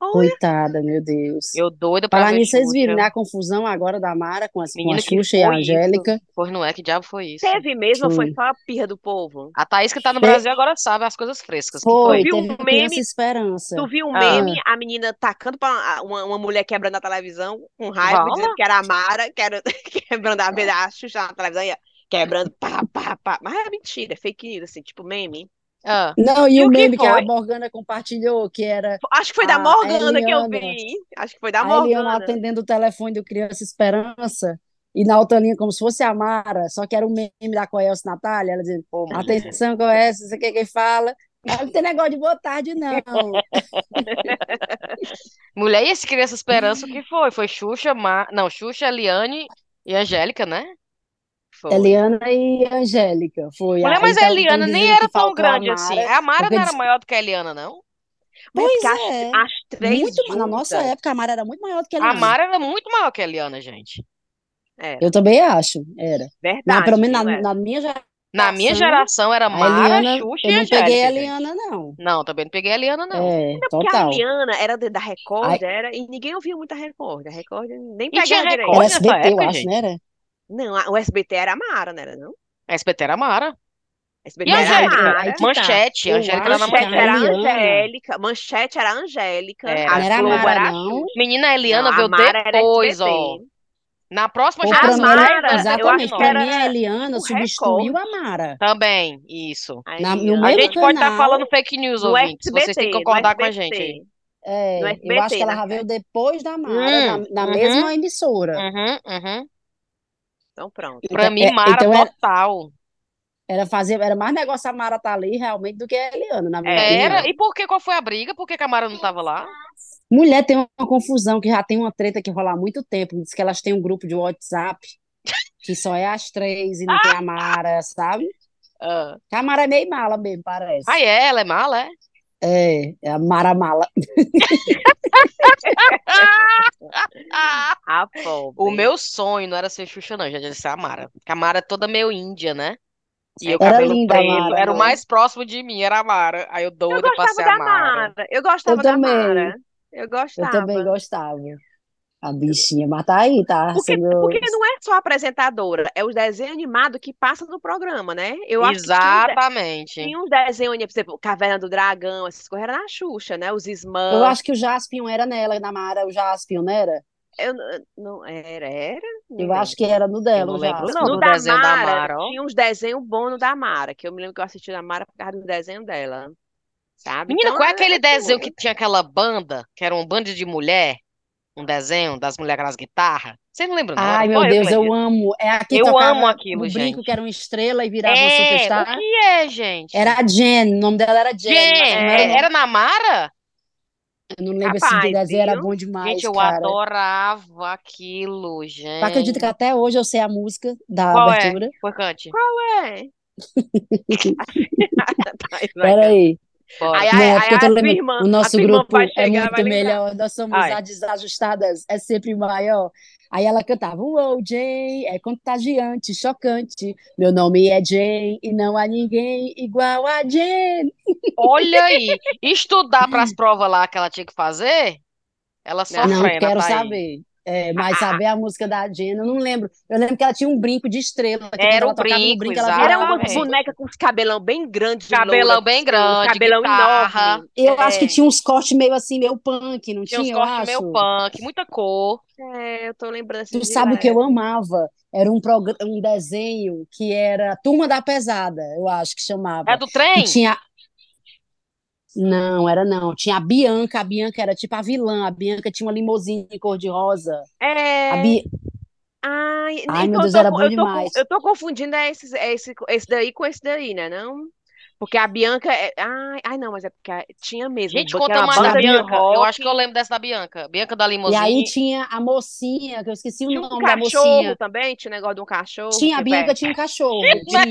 Olha, coitada, meu Deus. Eu doida pra Falar ver nisso, vocês viram, né, a confusão agora da Mara com, as, com a Menina, que Xuxa e a foi isso? Angélica. Pois não é, que diabo foi isso? teve mesmo, foi Foi. só a pirra do povo? A Thaís que tá no Brasil agora sabe as coisas frescas. Que Foi, viu teve um meme? Esperança. Tu viu um Ah. meme, a menina tacando pra uma, uma mulher quebrando a televisão com raiva, Vala? dizendo que era a Mara, que era, quebrando a, a Xuxa na televisão, ia quebrando, pá, pá, pá. Mas é mentira, é fake news, assim, tipo meme. Ah, Não, e, E o o que meme que a? Morgana compartilhou, que era Acho que foi da Morgana que eu Eliana. vi. Acho que foi da a Eliana Morgana. atendendo o telefone do Criança Esperança, e na outra linha como se fosse a Mara, só que era o meme da Coelce Natália, ela dizendo, mulher. atenção, Coelce, você quer quem fala? Ela não tem negócio de boa tarde, não. Mulher, e esse Criança Esperança, o que foi? Foi Xuxa, Ma... não, Xuxa, Eliane e Angélica, né? Foi. Eliana e Angélica, foi. Mulher, Aí mas a tão- Eliana nem era tão faltou a grande assim. A Mara não era maior do que a Eliana, não? Mas Pois porque as, é. as três Muito, na nossa época, a Mara era muito maior do que a A Eliana. Mara era muito maior que a Eliana, gente. Era. Eu também acho, era. Na, Verdade. pelo menos na, Era. na minha geração, Na minha geração era a Mara, Eliana, Xuxa eu e não peguei a Angélica. Eliana, não. Não, também não peguei a Eliana, não. É, Porque a total. Eliana era da Record, Aí, era, e ninguém ouvia muito a Record. A Record nem pegava era Record direito. nessa SBT, eu época, acho, né? gente? Era? Não, o SBT era a Mara, não era não? A SBT era Mara. A E SBT a era Angélica? Mara. tá. Manchete. A Angélica era na a Manchete era Angélica. Manchete era a Angélica. Era. A não era a Globo Mara, era não. Menina, Não, Eliana a veio Mara era depois, ó. SBT. Na próxima Ou A Mara, exatamente, pra mim a Eliana substituiu a Mara. também, isso. A Na, no. A gente pode estar canal, falando fake news, ouvintes. Vocês têm que SBT, concordar com a gente aí. SBT. É, eu acho que SBT, ela na já veio depois da Mara, na, Hum, na uhum, mesma emissora. uhum, uhum. Então pronto. Pra Então, mim, é, Mara então era, total. era, fazer, era mais negócio a Mara tá ali realmente do que a Eliana, na minha É, Era. E por que? Qual foi a briga? Por que que a Mara não tava lá? Mulher tem uma confusão, que já tem uma treta que rola há muito tempo. Diz que elas têm um grupo de WhatsApp que só é as três e não tem a Mara, sabe? Ah, a Mara é meio mala mesmo, Ah, parece. é? Ela é mala, é? É, é a Mara mala. A O meu sonho não era ser Xuxa, não, já disse a Mara. Porque a Mara é toda meio índia, né? E eu Era cabelo linda preto, Mara, era o né? mais próximo de mim, era a Mara. Aí eu Eu doida pra gostava ser da a Mara. Mara. Eu Eu gostava da também, Mara. Eu eu também gostava. A bichinha, mas tá aí, tá Porque, sendo. porque não é só apresentadora, é o desenho animado que passa no programa, né? Eu Exatamente. tinha uns desenhos, por exemplo, Caverna do Dragão, essas coisas eram na Xuxa, né? Os Eu Smurfs. acho que o Jaspion era nela, na Mara, o Jaspion, não era? Eu não era, era? Não Eu acho que era no Eu dela, não o lembro, não, No do da desenho da Mara, Mara, ó. tinha uns desenhos bons no da Mara, que eu me lembro que eu assisti da Mara por causa do desenho dela, sabe? Menina, Então, qual é é, aquele é desenho que tinha aquela banda, que era um bando de mulher? Um desenho das mulheres com as guitarras? Você não lembra, não? Ai, meu eu Deus, eu disso. amo. É a que Eu amo aquilo, no brinco, gente. que era uma estrela e virava É, o superstar. que é, gente? Era a Jen, o nome dela era Jen, Jen, era o é, era na Mara? Eu não lembro esse Capaz, desenho, era bom Gente, demais, eu cara. adorava aquilo, Tu acredita que gente. até hoje eu sei a música da Qual é? abertura? Foi cante. Qual é? Thaís vai Pera cantar. Aí. Aí, é aí porque eu tô lembrando. irmã, O nosso grupo é muito melhor, nós somos Ai. as desajustadas, é sempre maior. Aí ela cantava, Uou, Jane, é contagiante, chocante. Meu nome é Jane e não há ninguém igual a Jane. Olha aí, estudar para as provas lá que ela tinha que fazer, ela Não. Não, quero tá aí. saber. É, mas saber a música da Jane, eu não lembro. Eu lembro que ela tinha um brinco de estrela, que Era ela o tocava no brinco, brinco, ela Era uma boneca com cabelão bem grandes, Cabelão loura, bem assim, um grande, cabelão guitarra, enorme. Eu acho que É, tinha uns cortes meio assim, meio punk, não tinha uns tinha, eu cortes meio punk, muita cor. é, eu tô lembrando Tu assim sabe o que eu amava? Era um, um desenho que era Turma da Pesada, eu acho que É chamava. do Que trem? tinha. Não, era não. Tinha a Bianca, a Bianca era tipo a vilã. A Bianca tinha uma limusine cor-de-rosa. A É, Bi... ai, Ai, meu então eu Deus, tô, era bom eu tô, demais. eu tô confundindo esse, esse, esse daí com esse daí, né, não? Porque a Bianca, é, ai, ai, não, mas é porque a- tinha mesmo, Gente, conta mais da Bianca. Eu acho que eu lembro dessa da Bianca. Bianca da E aí Limousine. tinha a mocinha, que eu esqueci o tinha um nome da cachorro mocinha. também, tinha um negócio de um cachorro, Tinha, a Bianca é, tinha um cachorro. Tinha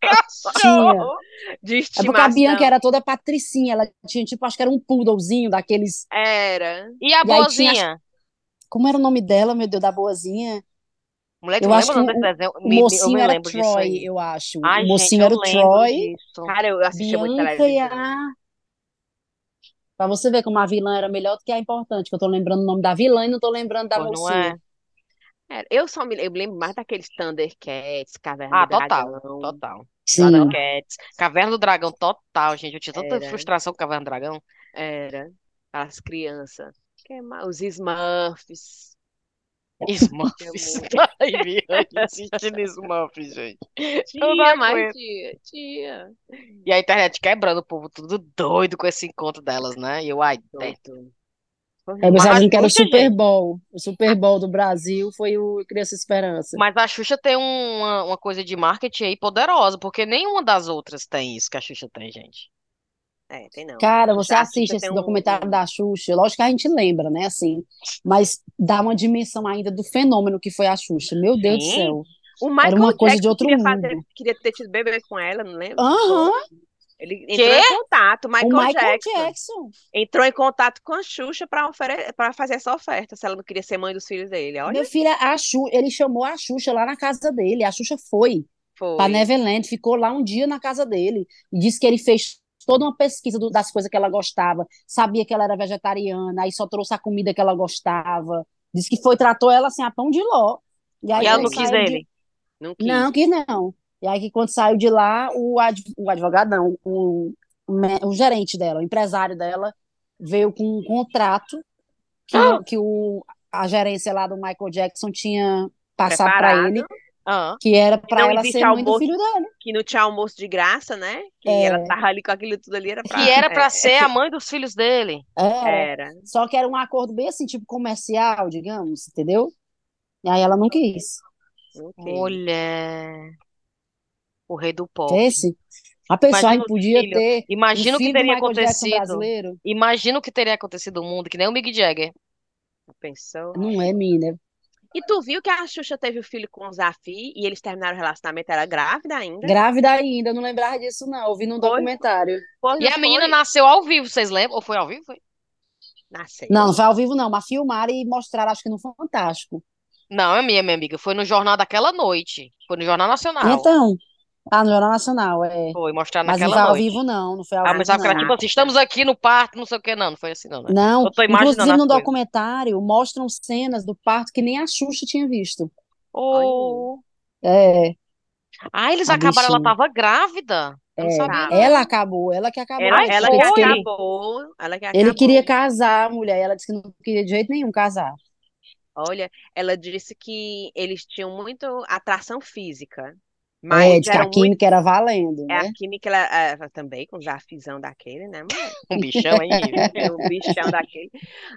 Tinha, cachorro. de É porque a Bianca era toda patricinha. Ela tinha, tipo, acho que era um poodlezinho daqueles. era, E a E aí tinha. boazinha? Como era o nome dela, meu Deus, da boazinha? Tu Eu não acho lembra que o, desse o, o Me- mocinho me era lembro disso Troy, eu acho. O Ai, gente, mocinho eu era o Troy, disso. cara, eu assistia muito Bianca e televisão, a. Pra você ver como a vilã era melhor do que a importante, que eu tô lembrando o nome da vilã e não tô lembrando da Pois não é? mocinha. Era. Eu só me eu lembro mais daqueles Thundercats, Caverna Ah, do total, Dragão, total. Sim. Thundercats. Caverna do Dragão, total, gente. Eu tinha tanta era, frustração com Caverna do Dragão. era, as crianças, que mais? Os Smurfs, Smurfs. Ai, minha, em Smurfs, gente. Mas aguento. tinha, tinha, E a internet quebrando o povo tudo doido com esse encontro delas, né? E eu, ai, teto. doido, Eu Mas pensava que era o Super. Bowl. O Super Bowl do Brasil foi o Criança Esperança. Mas a Xuxa tem um- uma, uma coisa de marketing aí poderosa, porque nenhuma das outras tem isso que a Xuxa tem, gente. É, tem não, Cara, você Xuxa, assiste Xuxa esse um, documentário um, da Xuxa, lógico que a gente lembra, né, assim, mas dá uma dimensão ainda do fenômeno que foi a Xuxa. Meu Deus do Sim. céu. o Era Michael uma coisa de Jackson outro queria fazer, mundo. queria ter tido bebê com ela, não lembro, Aham. foi, Ele entrou em contato, Michael, o Michael Jackson, Jackson. entrou em contato com a Xuxa para ofere... para fazer essa oferta, se ela não queria ser mãe dos filhos dele. Olha, Meu filho, a Xu, ele chamou a Xuxa lá na casa dele. A Xuxa foi foi. para Neverland, ficou lá um dia na casa dele e disse que ele fez toda uma pesquisa do- das coisas que ela gostava, sabia que ela era vegetariana, aí só trouxe a comida que ela gostava. Disse que foi, tratou ela assim a pão de ló. E aí E ela não quis de- ele. Não quis. Não, quis não. E aí que quando saiu de lá, o, ad, o advogado, não, o, o, gerente dela, o empresário dela, veio com um contrato que, Ah! que o, a gerência lá do Michael Jackson tinha passado para ele, Ah. que era para não ela ser mãe do almoço. filho dele. Que não tinha almoço de graça, né? Que É. ela tava ali com aquilo tudo ali, era pra... Que era pra é, ser a mãe dos filhos dele. Era. Era. Só que era um acordo bem assim, tipo comercial, digamos, entendeu? E aí ela não quis. Ok. Mulher. O rei do pop. Esse. A pessoa podia filho. ter Imagina o que do teria acontecido. Imagina o que teria acontecido no mundo, que nem o Mick Jagger. Pensou? Não é, menina. E tu viu que a Xuxa teve o filho com o Zafi e eles terminaram o relacionamento, era grávida ainda? Grávida ainda, eu não lembrava disso, não. Ouvi num Foi? documentário. Pois E não a menina foi? nasceu ao vivo, vocês lembram? Ou foi ao vivo? Foi? Nasceu. Não, não foi ao vivo, não, mas filmaram e mostraram, acho que no Fantástico. Não, é minha, minha amiga. Foi no jornal daquela noite. Foi no Jornal Nacional. Então, ah, no Jornal Nacional, é. Foi mostrar Mas não naquela foi ao noite. vivo, não. Não foi ao Ah, vivo, era não. tipo assim, estamos aqui no parto, não sei o que, não. Não foi assim, não, né? Não, inclusive no coisas. documentário mostram cenas do parto que nem a Xuxa tinha visto. Oh. É, Ah, eles a acabaram, ela bichinha. tava grávida. Eu não É, ela acabou, ela que acabou. Ela, ela que disse que ele, acabou, ela que ele acabou. queria casar, a mulher, e ela disse que não queria de jeito nenhum casar. Olha, ela disse que eles tinham muito atração física, É, mas diz que a eram muito. química era valendo, É né? a química ela, é, também, com o zafizão daquele, né? Um bichão, hein? O bichão daquele.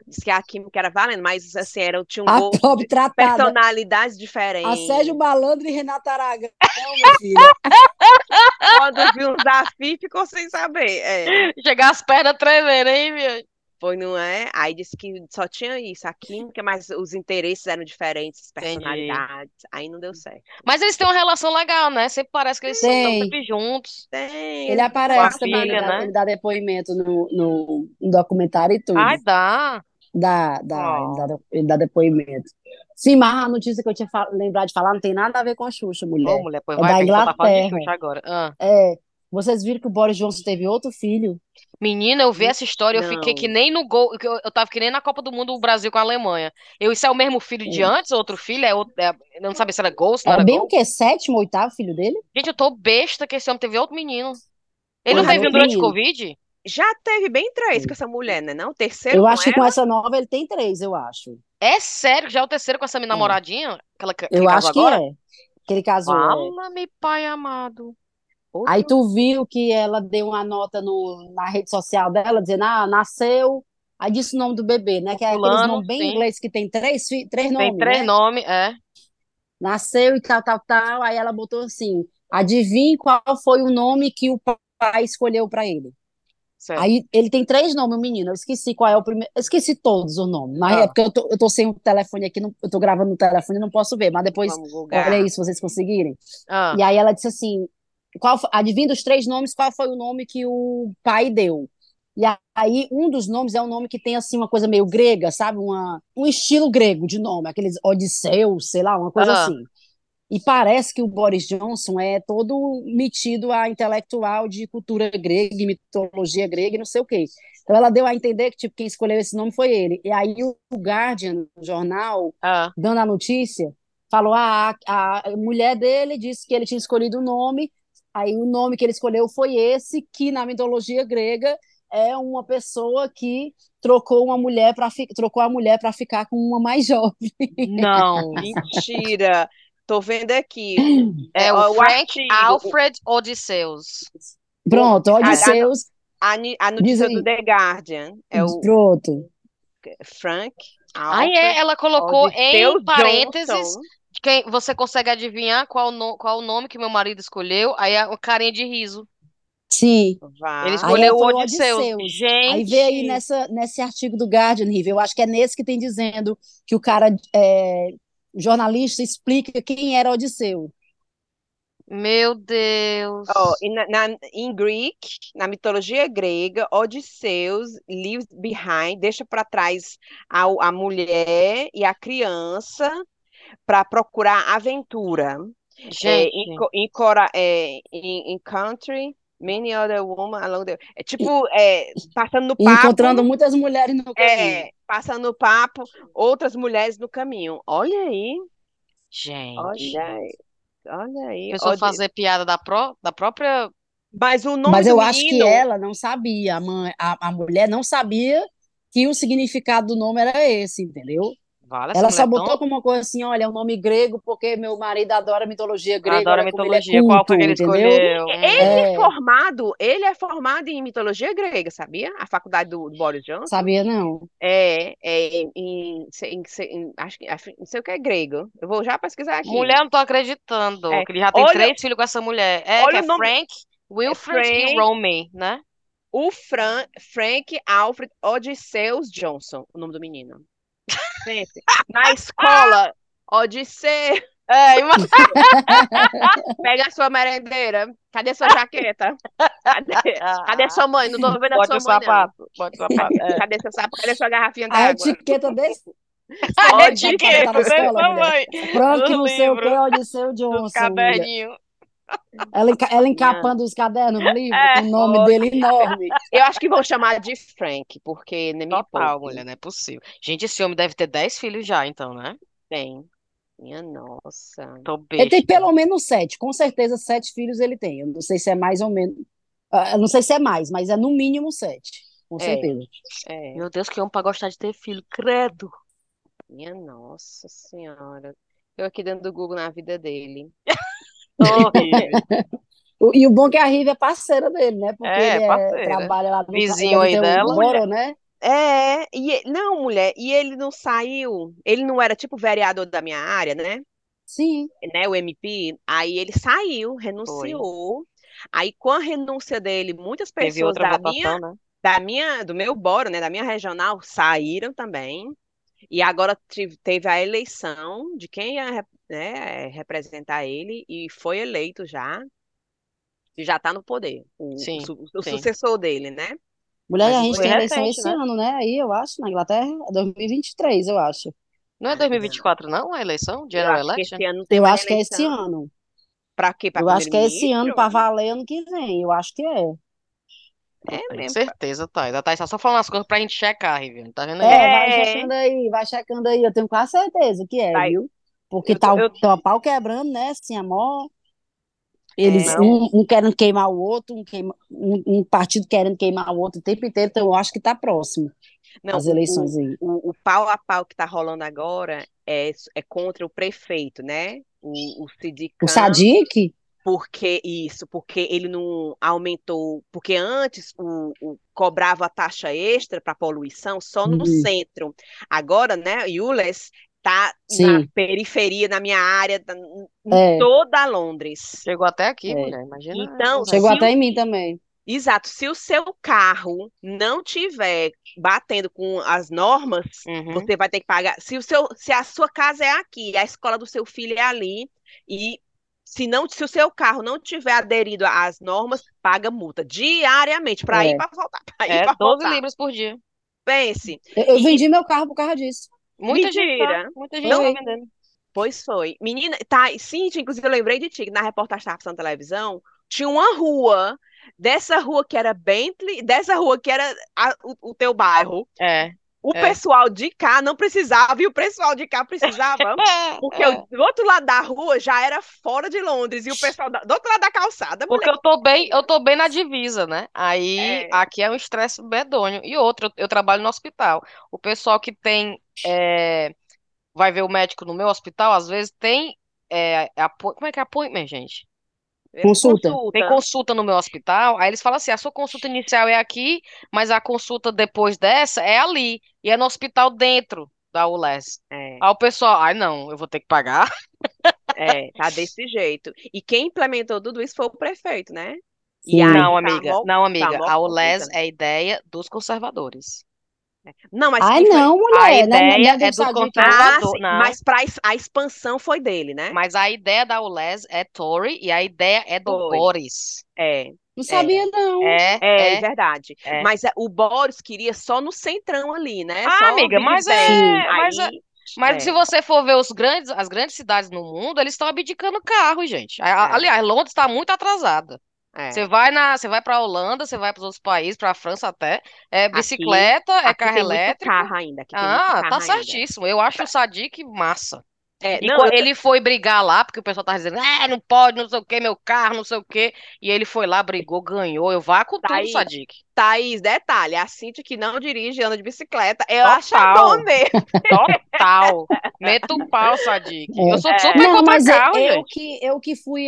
Diz que a química era valendo, mas assim, era, tinha um A gosto, personalidades A diferentes. Sérgio Malandro e Renata Aragão, minha filha. Quando viu um desafio, ficou sem saber. É. Chegar as pernas tremendo, hein, minha? Foi, não é? Aí disse que só tinha isso, a química, mas os interesses eram diferentes, as Entendi. personalidades. Aí não deu certo. Mas eles têm uma relação legal, né? Sempre parece que eles estão sempre juntos. Tem, Ele aparece também, ele filha, dá, né? ele dá depoimento no, no, no documentário e tudo. Ai, dá. Dá, dá, ele dá, ele dá depoimento. Sim, mas a notícia que eu tinha lembrado de falar não tem nada a ver com a Xuxa, Ô, mulher. mulher, pois É vai, da tá Inglaterra. Xuxa agora. Ah. É, vocês viram que o Boris Johnson teve outro filho? Menina, eu vi essa história, eu fiquei que Não. nem no gol, que eu, eu tava que nem na Copa do Mundo, o Brasil com a Alemanha. Eu, isso é o mesmo filho de É. antes, outro filho? É outro, é- eu não sabia se era gol, se não É era bem o gol. quê? Sétimo, oitavo filho dele? Gente, eu tô besta que esse homem teve outro menino. Ele não Pois teve um durante o. Covid? Já teve bem três com essa mulher, né? Não? O terceiro Eu com acho que com essa nova ele tem três, eu acho. É sério, já é o terceiro com essa minha É. namoradinha? Aquela que, que Eu acho que agora? é. Que ele casou, é. Fala-me, pai amado. Aí tu viu que ela deu uma nota no, na rede social dela, dizendo, ah, nasceu. Aí disse o nome do bebê, né? O Que é aqueles fulano, nomes bem sim. inglês que tem três, três Tem nomes, três né? nomes, é. Nasceu e tal, tal, tal. Aí ela botou assim: adivinhe qual foi o nome que o pai escolheu para ele. Certo. Aí ele tem três nomes, o menino. Eu esqueci qual é o primeiro. Eu esqueci todos os nomes. Mas é Ah, porque eu tô, eu tô sem o telefone aqui, não- eu tô gravando no telefone e não posso ver. Mas depois, olha se vocês conseguirem. ah, E aí ela disse assim: qual, adivinha dos três nomes, qual foi o nome que o pai deu? E aí, um dos nomes é um nome que tem assim uma coisa meio grega, sabe? Uma, um estilo grego de nome, aqueles Odisseu, sei lá, uma coisa ah. assim. E parece que o Boris Johnson é todo metido a intelectual de cultura grega, e mitologia grega e não sei o quê. Então ela deu a entender que tipo, quem escolheu esse nome foi ele. E aí o Guardian, o jornal, ah. dando a notícia, falou: ah, a, a mulher dele disse que ele tinha escolhido o nome, aí o nome que ele escolheu foi esse, que na mitologia grega é uma pessoa que trocou uma mulher para trocou a mulher para ficar com uma mais jovem. Não. Mentira. Tô vendo aqui. É É, o Frank Alfred Odysseus. Pronto, a, a, Odisseus, a, a notícia do aí. The Guardian é o Pronto. Frank Aí é, Alfred ela colocou em Odysseus parênteses Johnson. Quem você consegue adivinhar qual, no, qual o nome que meu marido escolheu? Aí é uma carinha de riso. Sim. Ele Vá. Aí escolheu o foi o Odisseus. Odisseus. Aí vê aí Gente, nessa, nesse artigo do Guardian, Rive, eu acho que é nesse que tem dizendo que o cara, é, o jornalista explica quem era Odisseu. Meu Deus. Na, na- em Greek, na mitologia grega, Odisseus leaves behind, deixa para trás a, a mulher e a criança para procurar aventura. É, Gente, em, é, em, country, many other women along the... É tipo, é, passando no papo, encontrando muitas mulheres no caminho. é, passando o papo, outras mulheres no caminho. Olha aí, gente. olha aí, olha aí. Pessoa Odi- fazer piada da, pró da própria. Mas o nome Mas eu acho que ela não sabia, a, mãe, a, a mulher não sabia que o significado do nome era esse, entendeu? Vale, essa Ela mulher só é botou tão... como uma coisa assim, olha, é um nome grego porque meu marido adora mitologia grega, Adora como ele é mitologia. Qual foi que ele culto, entendeu? escolheu? Ele Hum. é É, formado, ele é formado em mitologia grega, sabia? A faculdade do, do Boris Johnson. sabia não. É, é em, em- em- em- acho que não sei o que é grego. Eu vou já pesquisar aqui. Mulher, não tô acreditando É, que ele já tem olha, três filhos com essa mulher. É, que olha é o nome, Frank, é Wilfred e Frank, Romy, né? o Fran, Frank Alfred Odysseus Johnson, o nome do menino. Pense, na escola, Odisseu, É, ima- pega a sua merendeira. Cadê sua jaqueta? Cadê? Cadê sua mãe? Não tô vendo a Bote sua o mãe, não. sapato, bote o sapato. Cadê, É. cadê seu sapato? Cadê sua garrafinha A d'água? etiqueta desse, A estar etiqueta dessa escola, mãe, Frank não sei o que, Odisseu dos Johnson, caderninhos. Ela, enca- ela encapando os cadernos no livro, É, com o nome dele enorme. Eu acho que vão chamar de Frank, porque nem me poupe. mulher, não é possível. Gente, esse homem deve ter dez filhos já, então, né? Tem. Minha nossa. Tô Ele tem pelo menos sete, com certeza sete filhos ele tem. Eu não sei se é mais ou menos. ah, Eu não sei se é mais, mas é no mínimo sete, com É, certeza. é. Meu Deus, que homem pra gostar de ter filho, credo. Minha nossa senhora. Eu aqui dentro do Google na vida dele. E o bom é que a Rive é parceira dele, né? Porque É, ele é, parceira. trabalha lá no. Ele Vizinho aí dela. moro, né? É, e não, mulher, e ele não saiu, ele não era tipo vereador da minha área, né? Sim. Né, o MP, aí ele saiu, Foi. renunciou. Aí com a renúncia dele, muitas pessoas da minha, votação, né? da minha, do meu boro, né, da minha regional saíram também. E agora teve a eleição de quem ia, né, representar ele e foi eleito já. E já está no poder, o, o Sim, su- o sim. sucessor dele, né? Mulher, Mas a não gente tem eleição recente, esse né? ano, né? Aí eu acho, na Inglaterra, é 2023, eu acho. Não é Ah, não. 2024, não, a eleição? Eu General acho que Election? esse ano não tem Eu acho que é esse eleição. ano. Para quê? Para Eu acho que é esse ano, para valer ano que vem. Eu acho que é. É mesmo. certeza, tá. Ainda tá só falando as coisas pra gente checar, Riviane. Tá vendo aí? É, vai É, checando aí, vai checando aí. Eu tenho quase certeza que é, viu? Porque Eu tá, o- eu, tá o pau quebrando, né? Assim, a mó. Eles, é, um, um querendo queimar o outro, um, queima, um, um partido querendo queimar o outro o tempo inteiro, então eu acho que tá próximo não, as o, eleições o, aí. o, o pau a pau que tá rolando agora é, é contra o prefeito, né? O, o O Sidicam, Sadiq, porque isso, porque ele não aumentou, porque antes o, o- cobrava a taxa extra para poluição só no hum, centro. Agora, né, Yules tá na sim, periferia, na minha área, tá em é, toda Londres. Chegou até aqui, é. mulher. Imagina Então, Chegou até o, em mim também. exato, se o seu carro não tiver batendo com as normas, Uhum. você vai ter que pagar. Se o seu, se a sua casa é aqui, a escola do seu filho é ali, e se não, se o seu carro não tiver aderido às normas, paga multa diariamente para ir É. para voltar, para ir É para 12 voltar. libras por dia. Pense. Eu, eu E, e- vendi meu carro por causa disso. Muita gente tá, mentira. muita gente Não, tá vendendo. pois foi. Menina, tá, sim, inclusive eu lembrei de ti, que na reportagem estava passando televisão, tinha uma rua, dessa rua que era Bentley, dessa rua que era a- o, o teu bairro. É, O é. pessoal de cá não precisava e o pessoal de cá precisava, porque É. o, do outro lado da rua já era fora de Londres e o pessoal da- do outro lado da calçada, Porque eu tô bem, eu tô bem na divisa, né? Aí É, aqui é um estresse medonho. E outro, eu, eu trabalho no hospital. O pessoal que tem, é, vai ver o médico no meu hospital, às vezes tem, é, apo- como é que é appointment, gente? é Consulta. Tem consulta. consulta no meu hospital, aí eles falam assim, a sua consulta inicial é aqui, mas a consulta depois dessa é ali, e é no hospital dentro da ULES. É, Aí o pessoal, ai não, eu vou ter que pagar. é, tá desse jeito. E quem implementou tudo isso foi o prefeito, né? Sim. aí Não, tá amiga, mó, não, tá amiga, mó a ULES confusão. é a ideia dos conservadores. Não, mas Ai, foi- não, A mulher. né? ideia Não é do Sadiq, não. Ah, mas pra, a expansão foi dele, né? mas a ideia da ULES é Tory e a ideia é do Foi. Boris. É, Não sabia, não. É, é, é. verdade. é. Mas é, o Boris queria só no centrão ali, né? Ah, Só amiga, mas é- mas Aí, Mas é. se você for ver os grandes, as grandes cidades no mundo, eles estão abdicando carro, gente. A- É. Aliás, Londres está muito atrasada. É. Você vai na, você vai para Holanda, você vai para os outros países, para a França até, é bicicleta, é Aqui carro elétrico. carro ainda. Aqui Ah, carro tá ainda. certíssimo. Eu acho o Sadiq massa. É, E não, eu- ele foi brigar lá, porque o pessoal tava dizendo, é, não pode, não sei o que, meu carro, não sei o que. E ele foi lá, brigou, ganhou. Eu vá com Tá tudo, aí. Sadiq. Thaís, detalhe, a Cintia que não dirige anda de bicicleta. Eu acho Total. bom mesmo. Total. Meto o pau, Sadiq. É. Eu sou É. super Não, contra mas eu, carro, eu gente. que, eu que fui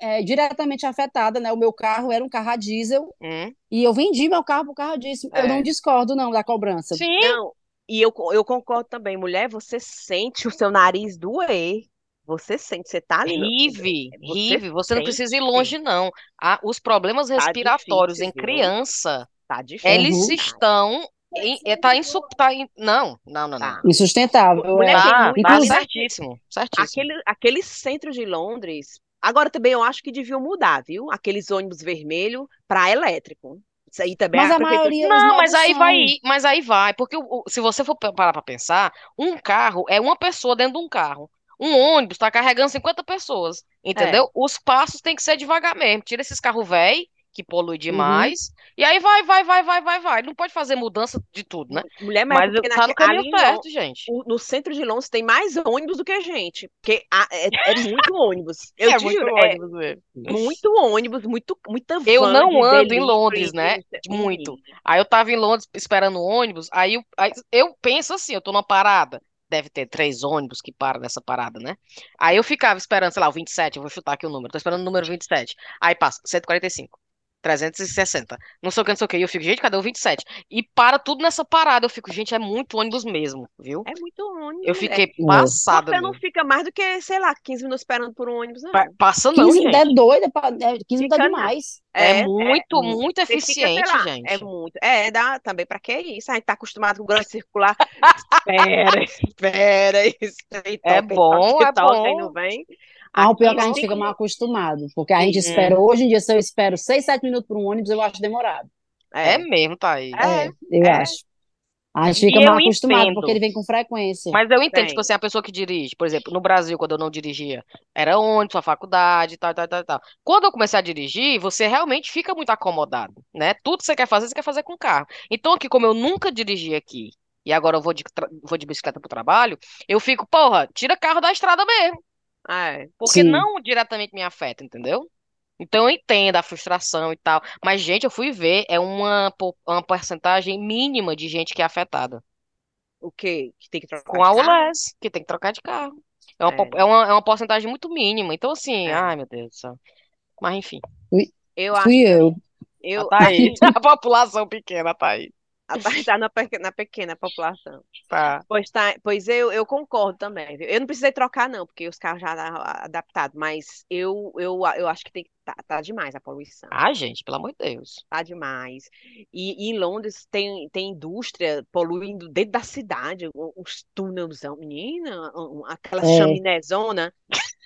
é, diretamente afetada, né? O meu carro era um carro a diesel Hum. e eu vendi meu carro por carro disso. Eu É. não discordo, não, da cobrança. Sim, Não, e eu, eu concordo também, mulher, você sente o seu nariz doer. Você sente, você tá ali. no- Rive, Você Rive, você não sente. precisa ir longe, não. Ah, os problemas Tá respiratórios difícil, em viu? criança, Tá difícil. eles Uhum. estão. Em, é, tá insu, tá in- não, não, não, não. Tá. Insustentável. Mulher, é. Tá, muito- tá Inclusive- certíssimo, certíssimo. Aquele, aquele centro de Londres. Agora também eu acho que deviam mudar, viu? Aqueles ônibus vermelhos para elétrico. Isso aí também Mas a prefeitura- maioria, Não, mas aí são. vai, mas aí vai, porque se você for parar pra pensar, um carro é uma pessoa dentro de um carro. Um ônibus tá carregando 50 pessoas, É. entendeu? Os passos tem que ser devagar mesmo. Tira esses carros velhos, que polui Uhum. demais, e aí vai, vai, vai, vai, vai, vai. Não pode fazer mudança de tudo, né? Mulher, mas, é Mas tá no caminho certo, gente. o- no centro de Londres tem mais ônibus do que gente. Porque a- é, é muito ônibus. Eu É te muito juro, é ônibus mesmo. muito ônibus, muito, muita van Eu não ando em Londres, né? de- Muito. Aí eu tava em Londres esperando o ônibus, aí eu, aí eu penso assim, eu tô numa parada, deve ter três ônibus que param nessa parada, né? Aí eu ficava esperando, sei lá, o 27, eu vou chutar aqui o número, tô esperando o número 27. Aí passa, 145. 360, não sei o que, não sei o que, e eu fico, gente, cadê o 27? E para tudo nessa parada, eu fico, gente, é muito ônibus mesmo, viu? É muito ônibus. Eu mulher. fiquei É. passada Você não fica mais do que, sei lá, 15 minutos esperando por um ônibus, não. Pa- Passa não, 15 gente. é doida, pra- é, 15 tá Fica não. demais. É muito, mu- muito você fica, eficiente, lá, gente. É muito. É, dá também pra que isso? A gente tá acostumado com o grande circular. espera, espera, espera. É bom, é bom. Não vem. Ah, o pior é que a gente fica que- mal acostumado, porque a gente Uhum. espera, hoje em dia, se eu espero 6, 7 minutos por um ônibus, eu acho demorado. É É, mesmo, Thaís. É, É, eu é. acho. A gente fica E mal acostumado, entendo. porque ele vem com frequência. Mas eu entendo, Tem. tipo assim, a pessoa que dirige, por exemplo, no Brasil, quando eu não dirigia, era ônibus, a faculdade, tal, tal, tal, tal. Quando eu comecei a dirigir, você realmente fica muito acomodado, né? Tudo que você quer fazer, você quer fazer com carro. Então, aqui, como eu nunca dirigi aqui, e agora eu vou de, vou de bicicleta pro trabalho, eu fico, porra, tira carro da estrada mesmo, é. porque Sim. não diretamente me afeta, entendeu? Então eu entendo a frustração e tal. Mas, gente, eu fui ver, é uma, uma porcentagem mínima de gente que é afetada. O quê? Que tem que trocar Com a de carro? ULES, que tem que trocar de carro. É uma, É. é uma, é uma porcentagem muito mínima. Então, assim, É. ai, meu Deus do céu. Mas, enfim. Eu acho Fui eu. eu Tá aí. A população pequena tá aí. Tá na, pe- na pequena população. Tá. Pois tá, pois eu, eu concordo também. viu? Eu não precisei trocar, não, porque os carros já estavam adaptados, mas eu, eu, eu acho que tem tá, tá demais a poluição. Ah, gente, pelo amor de Deus. Tá demais. E, e em Londres tem, tem indústria poluindo dentro da cidade, os túnelzão, menina, aquela É. chaminezona.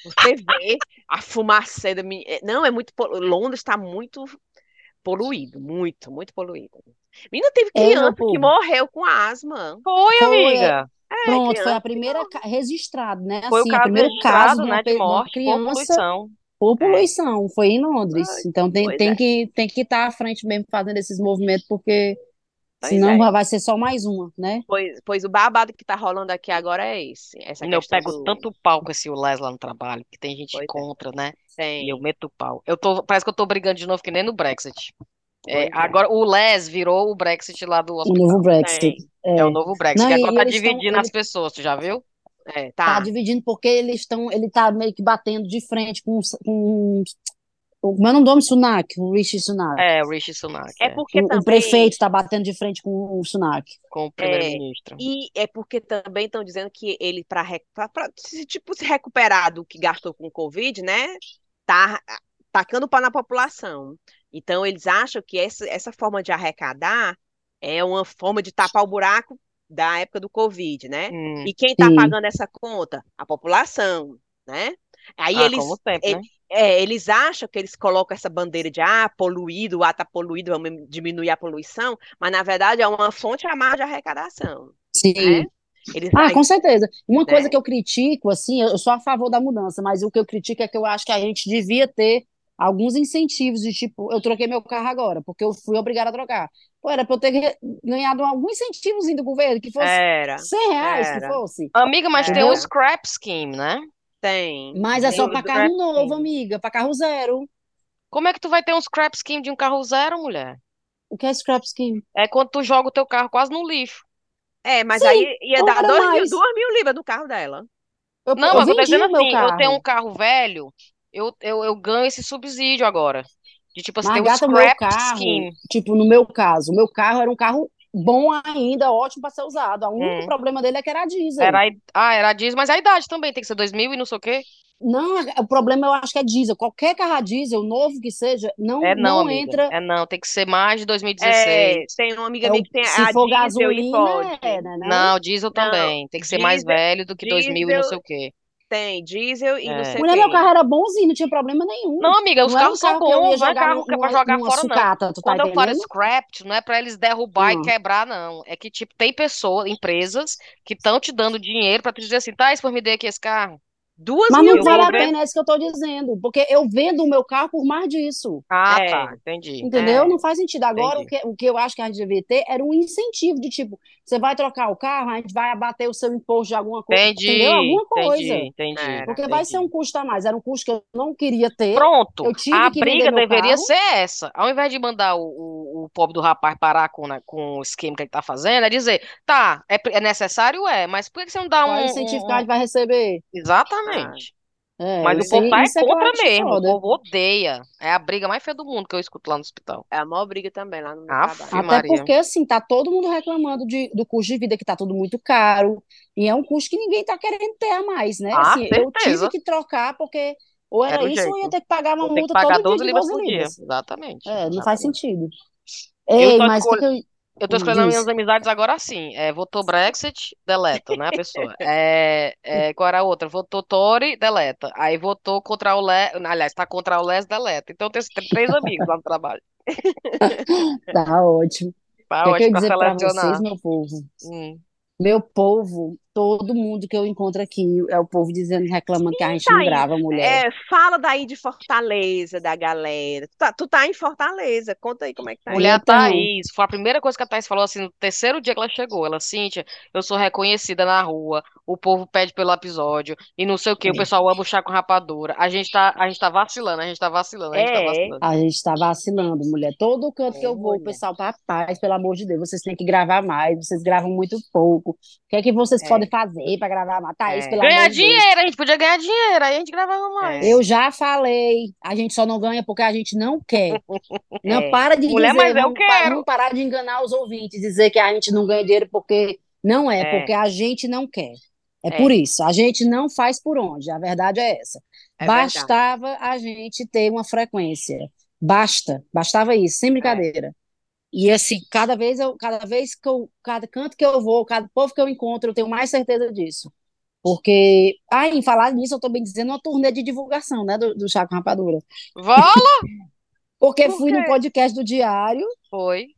Você vê a fumaça Não, é muito. polu- Londres está muito poluído, muito, muito poluído. Menina, teve É, criança que morreu com asma. Foi, Foi, amiga. Pronto, foi criança a primeira registrado, né? Foi o Assim, o caso primeiro caso de né, uma, de morte por criança poluição. por poluição, foi em Londres. Ai, Então tem, tem é. que tem que estar à frente mesmo fazendo esses movimentos, porque Pois senão é. vai- ser só mais uma, né? Pois, pois o babado que tá rolando aqui agora é esse. Essa eu pego do. tanto pau com esse ULES lá no trabalho, que tem gente Pois é. contra, né? E Tem. eu meto o pau. Eu tô, parece que eu tô brigando de novo, que nem no Brexit. É, é. agora, o Les virou o Brexit lá do O hospital. novo Brexit. Tem. É o novo Brexit, Não, que agora tá eles tão- dividindo ele- as pessoas, tu já viu? É, Tá tá. dividindo porque eles estão, ele tá meio que batendo de frente com, com o meu nome Sunak, o Rishi Sunak. É, o Rishi Sunak, É é, porque O, o também. prefeito está batendo de frente com o Sunak. com o primeiro-ministro. E é porque também estão dizendo que ele, para se, tipo, se recuperar do que gastou com o Covid, né? Tá tacando pau na população. Então, eles acham que essa, essa forma de arrecadar é uma forma de tapar o buraco da época do Covid, né? Hum. E quem está pagando essa conta? A população, né? Aí Ah, eles, sempre, né? é, eles acham que eles colocam essa bandeira de ah, poluído, o ar tá poluído, vamos diminuir a poluição, mas na verdade é uma fonte a mais de arrecadação, Sim. né? Eles, Ah, com certeza. Uma coisa né? que eu critico, assim, eu sou a favor da mudança, mas o que eu critico é que eu acho que a gente devia ter alguns incentivos de tipo, eu troquei meu carro agora, porque eu fui obrigada a trocar. Pô, era pra eu ter ganhado algum incentivozinho do governo, que fosse Era, 100 reais, que era. fosse. Amiga, mas tem um scrap scheme, né? tem. Mas é só Tem o carro novo, scheme. amiga, para carro zero. Como é que tu vai ter um scrap scheme de um carro zero, mulher? O que é scrap scheme? É quando tu joga o teu carro quase no lixo. É, mas Sim, aí ia dar dois mil, duas mil libras do carro dela. Eu, Não, eu mas eu tô dizendo o assim, eu tenho um carro velho, eu, eu, eu ganho esse subsídio agora. De tipo assim, Mas, tem um meu carro, scheme. tipo, no meu caso, o meu carro era um carro bom ainda, ótimo para ser usado. O único Hum. problema dele é que era diesel. Era, ah, era diesel, mas a idade também tem que ser 2000 e não sei o quê. Não, o problema eu acho que é diesel. Qualquer carro a diesel, novo que seja, não, É não, não entra. É não, tem que ser mais de É, 2016. tem uma amiga É minha que tem se a for diesel e gasolina, pode. é, né? Não? Não, diesel Não, também. Tem que ser mais diesel- velho do que 2000 e não diesel- sei o quê. Tem diesel e não É. sei o Mulher, meu carro era bonzinho, não tinha problema nenhum. Não, amiga, os Não carros são eu bons, não é jogar carro que é pra jogar fora, não. sucata, tu tá Quando eu falo entendendo? scrapped, não é pra eles derrubar e Hum. quebrar, não. É que, tipo, tem pessoas, empresas, que estão te dando dinheiro pra te dizer assim, tá, por me dê aqui esse carro. Duas Mas mil não vale a pena, é isso que eu tô dizendo. Porque eu vendo o meu carro por mais disso. Ah, É. tá, entendi. Entendeu? É. Não faz sentido. Agora, o que, o que eu acho que a gente devia ter era um incentivo de tipo, você vai trocar o carro, a gente vai abater o seu imposto de alguma coisa. Entendi, Entendeu? Alguma coisa. entendi, entendi. Porque vai entendi. ser um custo a mais. Era um custo que eu não queria ter. Pronto, Eu tive a que briga deveria carro. ser essa. Ao invés de mandar o, o, o pobre do rapaz parar com, né, com o esquema que ele tá fazendo, é dizer, tá, é, é necessário? É, mas por que você não dá Qual um, o incentivo um- que a gente vai receber? Exatamente. É, Mas o povo tá é é contra mesmo, o foda. povo odeia. É a briga mais feia do mundo que eu escuto lá no hospital. É a maior briga também lá no meu Aff, trabalho. Até Maria. porque, assim, tá todo mundo reclamando de, do custo de vida, que tá tudo muito caro. E é um custo que ninguém tá querendo ter a mais, né? Ah, Assim, eu tive que trocar porque ou Era era o isso ou eu ia jeito. ter que pagar uma multa pagar todo 12 dia de libras 12 por dia. libras. Exatamente. É, não faz Exatamente. sentido. Eu Ei, mas o escolho. que eu... Eu tô escolhendo diz. minhas amizades agora assim. É, votou Brexit, deleta, né, a pessoa? É, é, qual era a outra? Votou Tory, deleta. Aí votou contra o Les, aliás, tá contra o Les, deleta. Então tem três amigos lá no trabalho. Tá ótimo. Tá que é que eu ótimo dizer pra vocês, meu povo? Hum. Meu povo, todo mundo que eu encontro aqui é o povo dizendo, reclamando que a gente não Thaís, grava, mulher. É, fala daí de Fortaleza, da galera. Tu tá, tu tá em Fortaleza, conta aí como é que tá aí. Mulher, a Então, Thaís, foi a primeira coisa que a Thaís falou assim, no terceiro dia que ela chegou. Ela, Cíntia, eu sou reconhecida na rua, o povo pede pelo episódio, e não sei o que, o é, pessoal ama o chá com rapadura. A gente tá, a gente tá vacilando, a gente tá vacilando, a gente tá É, vacilando. a gente tá vacilando, mulher. Todo canto que eu vou, o olha. pessoal, rapaz, pelo amor de Deus, vocês têm que gravar mais, vocês gravam muito pouco. O que é que vocês É, podem fazer para gravar mais? Thaís, é, pelo Ganhar Deus. dinheiro, a gente podia ganhar dinheiro, aí a gente gravava mais. é, Eu já falei, a gente só não ganha porque a gente não quer. Não é. para de Mulher, dizer, mas eu vamos, quero. vamos parar de enganar os ouvintes, dizer que a gente não ganha dinheiro porque não é, É, porque a gente não quer. É é, por isso, a gente não faz por onde, a verdade é essa. é verdade. Bastava a gente ter uma frequência. Basta, bastava isso, sem É, brincadeira. E assim, cada vez eu, cada vez que eu, cada canto que eu vou, cada povo que eu encontro, eu tenho mais certeza disso. Porque, ah, em falar nisso, eu tô bem dizendo uma turnê de divulgação, né, do, do Chá com Rapadura. Vala? Porque Por fui no podcast do Diário, Foi.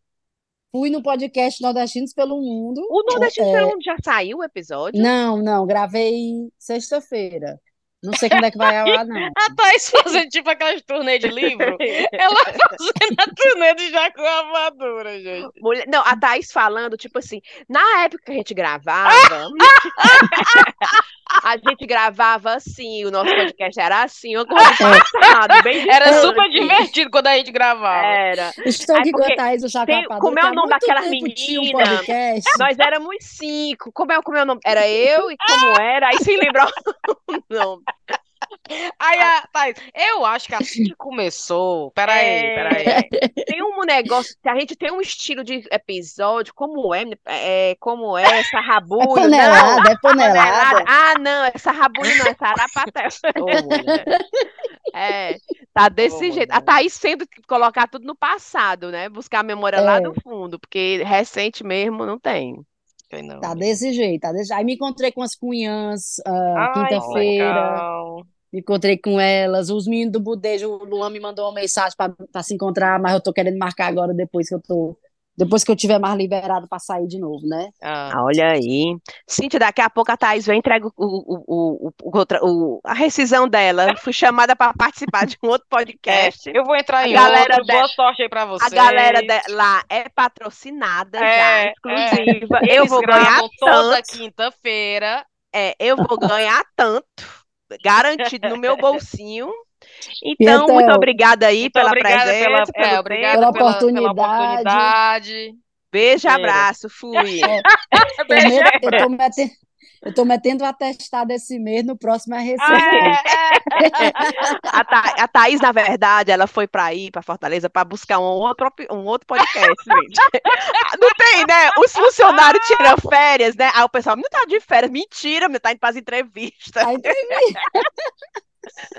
fui no podcast Nordestinos pelo Mundo. O Nordestino É, pelo Mundo já saiu o episódio? não, não, gravei sexta-feira. Não sei quando é que vai ao ar, não. A Thaís fazendo tipo aquelas turnê de livro. Ela fazendo a turnê de Jaco Rapadura, gente. Mulher- Não, a Thaís falando, tipo assim, na época que a gente gravava, a gente gravava assim, o nosso podcast era assim, uma coisa do passado, bem Era super divertido quando a gente gravava. Era. estou aqui com a Thaís com tem, Rapadura, como é o nome muito daquela um menina? podcast. Nós éramos cinco. Como é, como é o nome? Era eu e como era? Aí sem lembrar o nome. Aí a Thaís, eu acho que assim que começou. Peraí, peraí. É, tem um negócio, a gente tem um estilo de episódio, como é, é como é essa É rabulho, não, panelada, é panelada. Ah, não, essa rabulho não, essa arapatel. Ô, mulher. É, Tá desse Vamos jeito. lá. A Thaís sendo colocar tudo no passado, né? Buscar a memória lá É. do fundo, porque recente mesmo não tem. Sei não. Tá desse jeito, tá desse. Aí me encontrei com as cunhãs que quinta-feira. Me encontrei com elas. Os meninos do Budejo, o Luan me mandou uma mensagem para se encontrar, mas eu tô querendo marcar agora depois que eu tô. Depois que eu tiver mais liberado para sair de novo, né? Ah, Ah, olha aí. Cíntia, daqui a pouco a Thaís vem e entrega o, o, o, a rescisão dela. Fui chamada para participar de um outro é, podcast. eu vou entrar A em galera outro. Boa sorte aí pra A vocês. galera de- lá é patrocinada já, É, exclusiva. é. Eu Eles vou ganhar gravam toda tanto. quinta-feira. É, eu vou ganhar tanto, garantido no meu bolsinho. Então, Então, muito obrigada aí Muito pela obrigada presença, pela, pelo é, tempo. obrigada Pela pela, pela oportunidade. oportunidade. Beijo, Cheiro. abraço, fui. Eu, meto- eu tô metendo, eu tô metendo o atestado esse mês, no próximo é Ah, rescisão. é, A, Tha- a Thaís, na verdade, ela foi para ir para Fortaleza para buscar um outro, um outro podcast, gente. Não tem, né? Os funcionários tiram férias, né? Aí o pessoal não tá de férias. Mentira, meu, tá indo para as entrevistas. Aí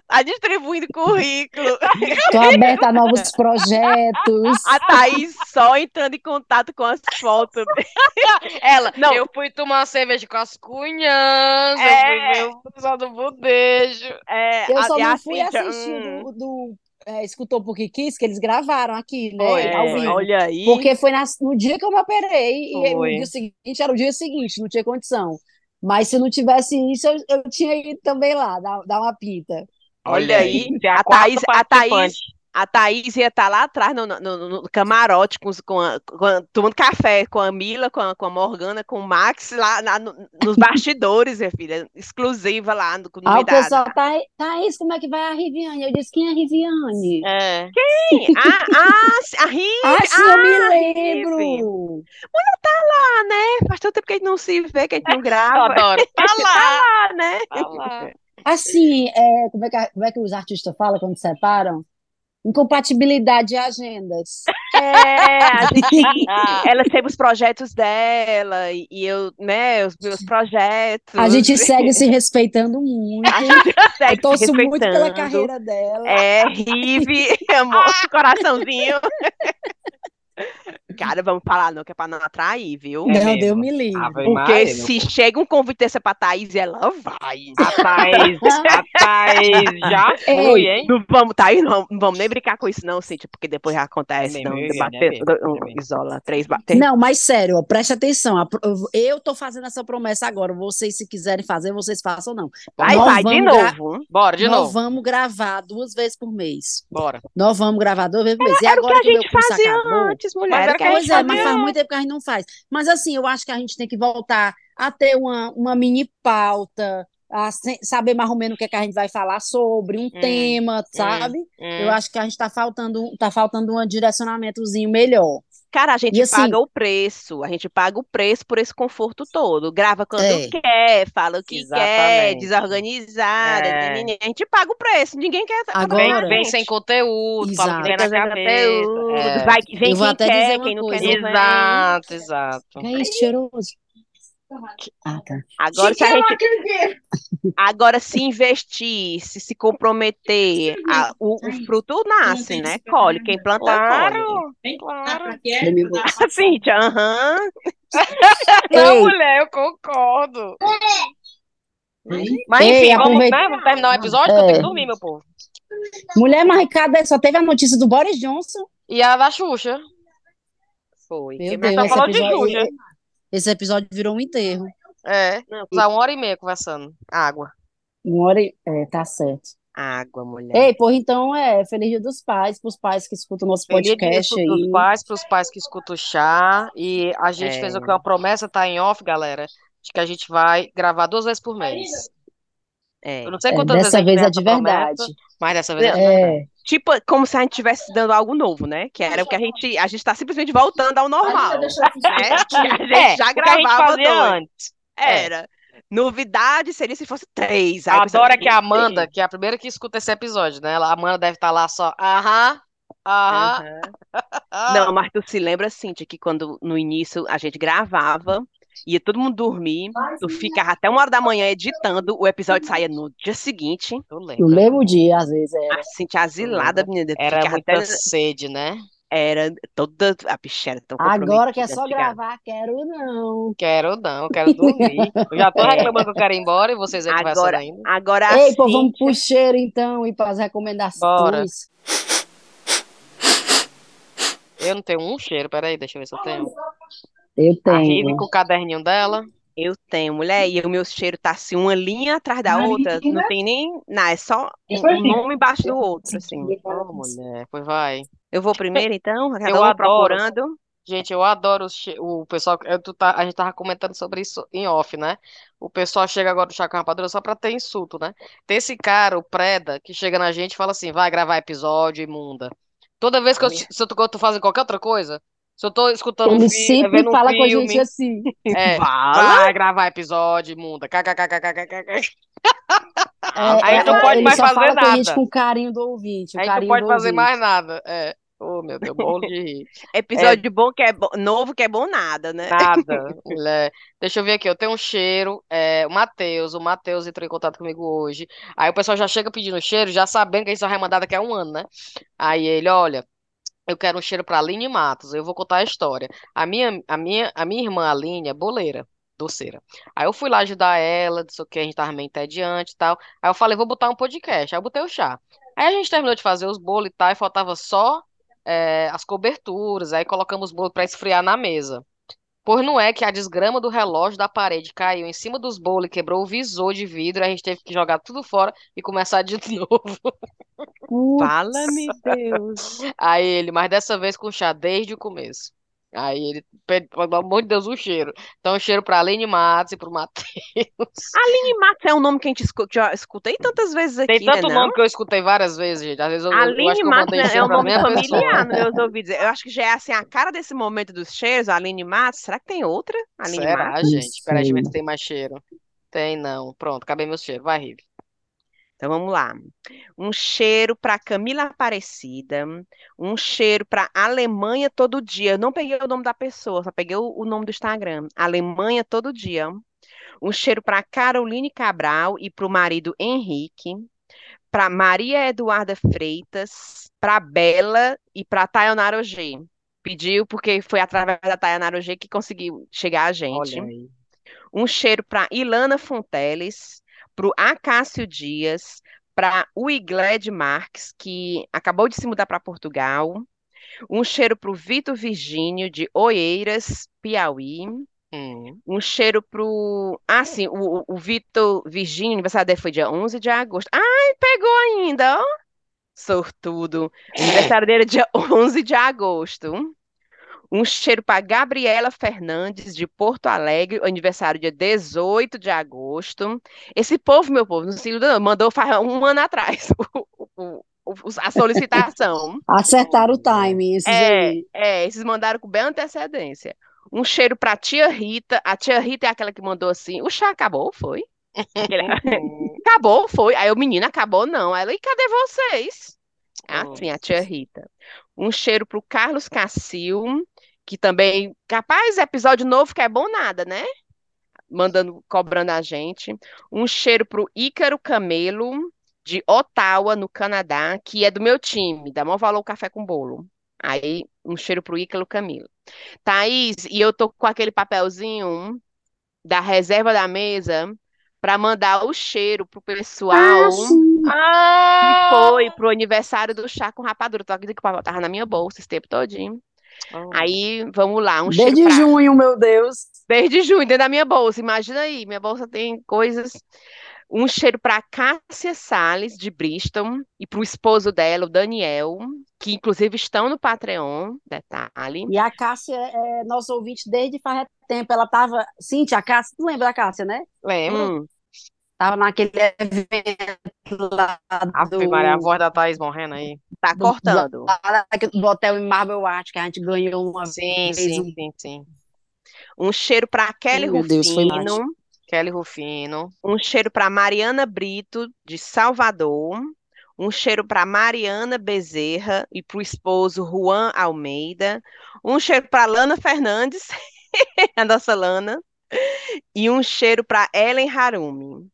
Tá distribuindo currículo. tô aberta a novos projetos. A Thaís só entrando em contato com as fotos. Ela, não, Eu fui tomar cerveja com as cunhãs, É. eu fui ver o pessoal do budejo. é, Eu a, só e não fui assistir hum, do, do é, Escutou Porque Quis, que eles gravaram aqui, né? Ao vivo. olha aí. Porque foi nas- no dia que eu me operei, e Foi. no dia seguinte era o dia seguinte, não tinha condição. Mas se não tivesse isso, eu, eu tinha ido também lá, dar, dar uma pinta. Olha aí, a Thaís, a Thaís. A Thaís ia estar lá atrás no, no- no- camarote com, com, a, com a- tomando café com a Mila, com a, com a Morgana, com o Max lá, lá no- nos bastidores, minha filha, exclusiva lá no, Aí o pessoal, Thaís, como é que vai a Riviane? Eu disse, quem é a Riviane? É. Ah, ah, a Ri, Ah, sim, eu me ah, lembro! ah, né? Faz tanto tempo que a gente não se vê, que a gente não Eu grava. adoro. Tá lá. Ah, né? Tá lá. Assim, é, como, é que, como é que os artistas falam quando separam? Incompatibilidade de agendas. É, gente, ela teve os projetos dela e, eu, né, os meus projetos. A gente segue se respeitando muito. A gente Eu segue se torço muito pela carreira dela. É, Rive, amor, coraçãozinho. Cara, vamos falar não, que é pra não atrair, viu? É Não, mesmo. Deus me livre. Ave Porque Maria, meu se chega um convite desse pra Thaís, ela vai. a Thaís, a Thaís já foi, hein? Não vamos, Thaís, não, não vamos nem brincar com isso, não, Cíntia, porque depois já acontece. Nem Não, bater, um, mesmo. isola, três bater. Não, mas sério, ó, preste atenção. a Eu tô fazendo essa promessa agora. Vocês, se quiserem fazer, vocês façam, não. Aí Nós vai de novo. Bora, de Nós novo. vamos gravar duas vezes por mês. Bora. Nós vamos gravar duas vezes por mês. E Era o que agora a que meu gente fazia acabou. antes, mulher. Era que a a Pois é, mas faz muito tempo que a gente não faz. Mas assim, eu acho que a gente tem que voltar a ter uma, uma mini pauta, a se- saber mais ou menos o que, é que a gente vai falar sobre, um Hum, tema, sabe? Hum. Eu acho que a gente tá faltando, tá faltando um direcionamentozinho melhor. Cara, a gente E assim- paga o preço, a gente paga o preço por esse conforto todo. Grava quando É. quer, fala o que quer, Exatamente. desorganizada, É. a gente paga o preço. Ninguém quer Agora- Vem, sem conteúdo, fala o que vem na cabeça. É. vai, vem Eu vou quem até quer, dizer uma quem não quer coisa. vem. Exato, exato. É isso, cheiroso? Ah, tá. Agora, se a gente, agora se investir, se se comprometer, a- o, o fruto nasce, né? Colhe, quem planta colhe. Claro, claro. Vou- Ah, Cíntia, aham. Não, Ei. mulher, eu concordo. Mas Ei, enfim, vamos, aproveita- né, vamos terminar o episódio, que eu É. tenho que dormir, meu povo. Mulher marcada só teve a notícia do Boris Johnson. E a da Xuxa. Foi. Meu Quem Deus, falou de Xuxa. Esse episódio virou um enterro. É, Não, usar uma hora e meia conversando. Água. Uma hora e... É, tá certo. Água, mulher. Ei, porra, então é Feliz Dia dos Pais, pros pais que escutam o nosso Feliz dia podcast pros aí. pais, pros pais que escutam o chá. E a gente É. fez o que uma promessa, tá em off, galera, de que a gente vai gravar duas vezes por mês. É. Eu não sei É, quantas vezes a dessa gente vez é de essa promessa, verdade. mas dessa vez é de verdade. Tipo, como se a gente estivesse dando algo novo, né? Que era o que a gente. A gente tá simplesmente voltando ao normal. Né? Que a gente É, já que gravava dois. antes. É. Era. Novidade seria se fosse três. Aí pensava, que a "Ih, Amanda, que é a primeira que escuta esse episódio, né? Ela- A Amanda deve estar lá só, aham, aham. ah." Não, mas tu se lembra, Cíntia, que quando no início a gente gravava ia todo mundo dormir, tu ficava até uma hora da manhã editando, o episódio saía no dia seguinte. Eu No lembro. mesmo dia, às vezes, era. Assim, tinha asilada, menina. Era muita até- sede, né? Era toda. A bicha era tão Agora que é só gravar, quero não. Quero não, quero dormir. Eu já tô É. reclamando que eu quero ir embora e vocês aí conversando Agora, ainda. agora Ei, a pô, vamos pro cheiro então e para as recomendações. Bora. Eu não tenho um cheiro, peraí, deixa eu ver se eu tenho. Eu A Rive tenho. com o caderninho dela. Eu tenho, mulher, e o meu cheiro tá assim, uma linha atrás da outra. Não tem nem. Não, é só um, um nome embaixo do outro, assim. Ô, mulher, pois vai. Eu vou primeiro, então? Cada Eu um adoro. procurando. Gente, eu adoro che- o pessoal. eu- tu tá- a gente tava comentando sobre isso em off, né? O pessoal chega agora do Chá com Rapadura só pra ter insulto, né? Tem esse cara, o Preda, que chega na gente e fala assim: vai gravar episódio, imunda. Toda vez que eu, se eu tô, tô fazendo qualquer outra coisa, se eu tô escutando um Ele filme, sempre vendo um fala com a filme, gente assim. é, Fala. vai gravar episódio, imunda. KKKKKKK. É, Aí é, tu pode ele mais só fazer fala com a gente nada. com carinho do ouvinte. o Aí tu pode fazer ouvinte. mais nada. É. Oh, meu Deus, bolo de rir. Episódio bom que é bo- novo que é bom nada, né? Nada, mulher. Deixa eu ver aqui, eu tenho um cheiro, é, o Matheus, o Matheus entrou em contato comigo hoje. Aí o pessoal já chega pedindo cheiro, já sabendo que a gente só vai mandar daqui a um ano, né? Aí ele, olha, eu quero um cheiro pra Aline Matos, eu vou contar a história. A minha, a minha, a minha irmã Aline é boleira, doceira. Aí eu fui lá ajudar ela, disse o que a gente tava meio entediante e tal. Aí eu falei, vou botar um podcast. Aí eu botei o chá. Aí a gente terminou de fazer os bolos e tal, e faltava só é, as coberturas, aí colocamos os bolos pra esfriar na mesa. Pois não é que a desgrama do relógio da parede caiu em cima dos bolos e quebrou o visor de vidro, a gente teve que jogar tudo fora e começar de novo. Fala-me, Deus. Aí ele, mas dessa vez com chá desde o começo. Aí ele, pe- pelo amor de Deus, o cheiro. Então, cheiro pra Aline Matos e pro Matheus. Aline Matos é um nome que a gente escuta, já escutei tantas vezes aqui, Tem tanto né, nome não? que eu escutei várias vezes, gente. Às vezes eu, eu acho Aline que eu Matos é cheiro um nome minha familiar nos meus ouvidos. Eu acho que já é assim a cara desse momento dos cheiros, Aline Matos. Será que tem outra? Aline Será, Matos? gente? Espera aí, deixa eu ver sei. se tem mais cheiro. Tem, não. Pronto, acabei meu cheiro. Vai, Rive. Então vamos lá. Um cheiro para Camila Aparecida, um cheiro para Alemanha todo dia. Eu não peguei o nome da pessoa, só peguei o, o nome do Instagram. Alemanha todo dia. Um cheiro para Caroline Cabral e para o marido Henrique, para Maria Eduarda Freitas, para Bela e para Tayanara G. Pediu porque foi através da Tayanara G que conseguiu chegar a gente. Olha aí. Um cheiro para Ilana Fonteles, para o Acácio Dias, para o Igled Marques, que acabou de se mudar para Portugal. Um cheiro para o Vitor Virgínio, de Oeiras, Piauí. Hum. Um cheiro para o. Ah, sim, o, o Vitor Virgínio, aniversário dele foi dia 11 de agosto. Ai, pegou ainda, ó. Sortudo. Aniversário dele é dia 11 de agosto. Um cheiro para Gabriela Fernandes, de Porto Alegre, aniversário dia 18 de agosto. Esse povo, meu povo, não se iluda, mandou faz um ano atrás o- o- o- a solicitação. Acertaram o timing, esses É, aí. é, esses mandaram com bem antecedência. Um cheiro para tia Rita. A tia Rita é aquela que mandou assim: o chá acabou, foi? Aquele- Acabou, foi. Aí o menino acabou, não. Aí Ela, e cadê vocês? Assim, a tia Rita. Um cheiro pro Carlos Cassil, que também, capaz, episódio novo que é bom nada, né? Mandando, cobrando a gente. Um cheiro pro Ícaro Camelo, de Ottawa, no Canadá, que é do meu time, dá maior valor café com bolo. Aí, um cheiro pro Ícaro Camelo. Thaís, e eu tô com aquele papelzinho da reserva da mesa para mandar o cheiro pro pessoal Ah, que foi pro aniversário do chá com rapadura. Tô acreditando que o papel tava na minha bolsa esse tempo todinho. Oh. Aí, vamos lá, um cheiro Desde pra... junho, meu Deus. Desde junho, dentro da minha bolsa. Imagina aí, minha bolsa tem coisas. Um cheiro para Cássia Salles, de Bristol, e para o esposo dela, o Daniel, que inclusive estão no Patreon, detalhe. E a Cássia é nossa ouvinte desde faz tempo. Ela tava. Cíntia, a Cássia, tu lembra da Cássia, né? Lembro? Hum, Tava naquele evento lá Ave Maria, a do, voz da Thaís morrendo aí. tá do, cortando. lá do hotel em Marble Art, que a gente ganhou uma Sim, vez sim, um. sim, sim. Um cheiro para Kelly Meu Deus, foi. Rufino. Kelly Rufino. Um cheiro para Mariana Brito, de Salvador. Um cheiro para Mariana Bezerra e para o esposo Juan Almeida. Um cheiro para Lana Fernandes, a nossa Lana. E um cheiro para Ellen Harumi.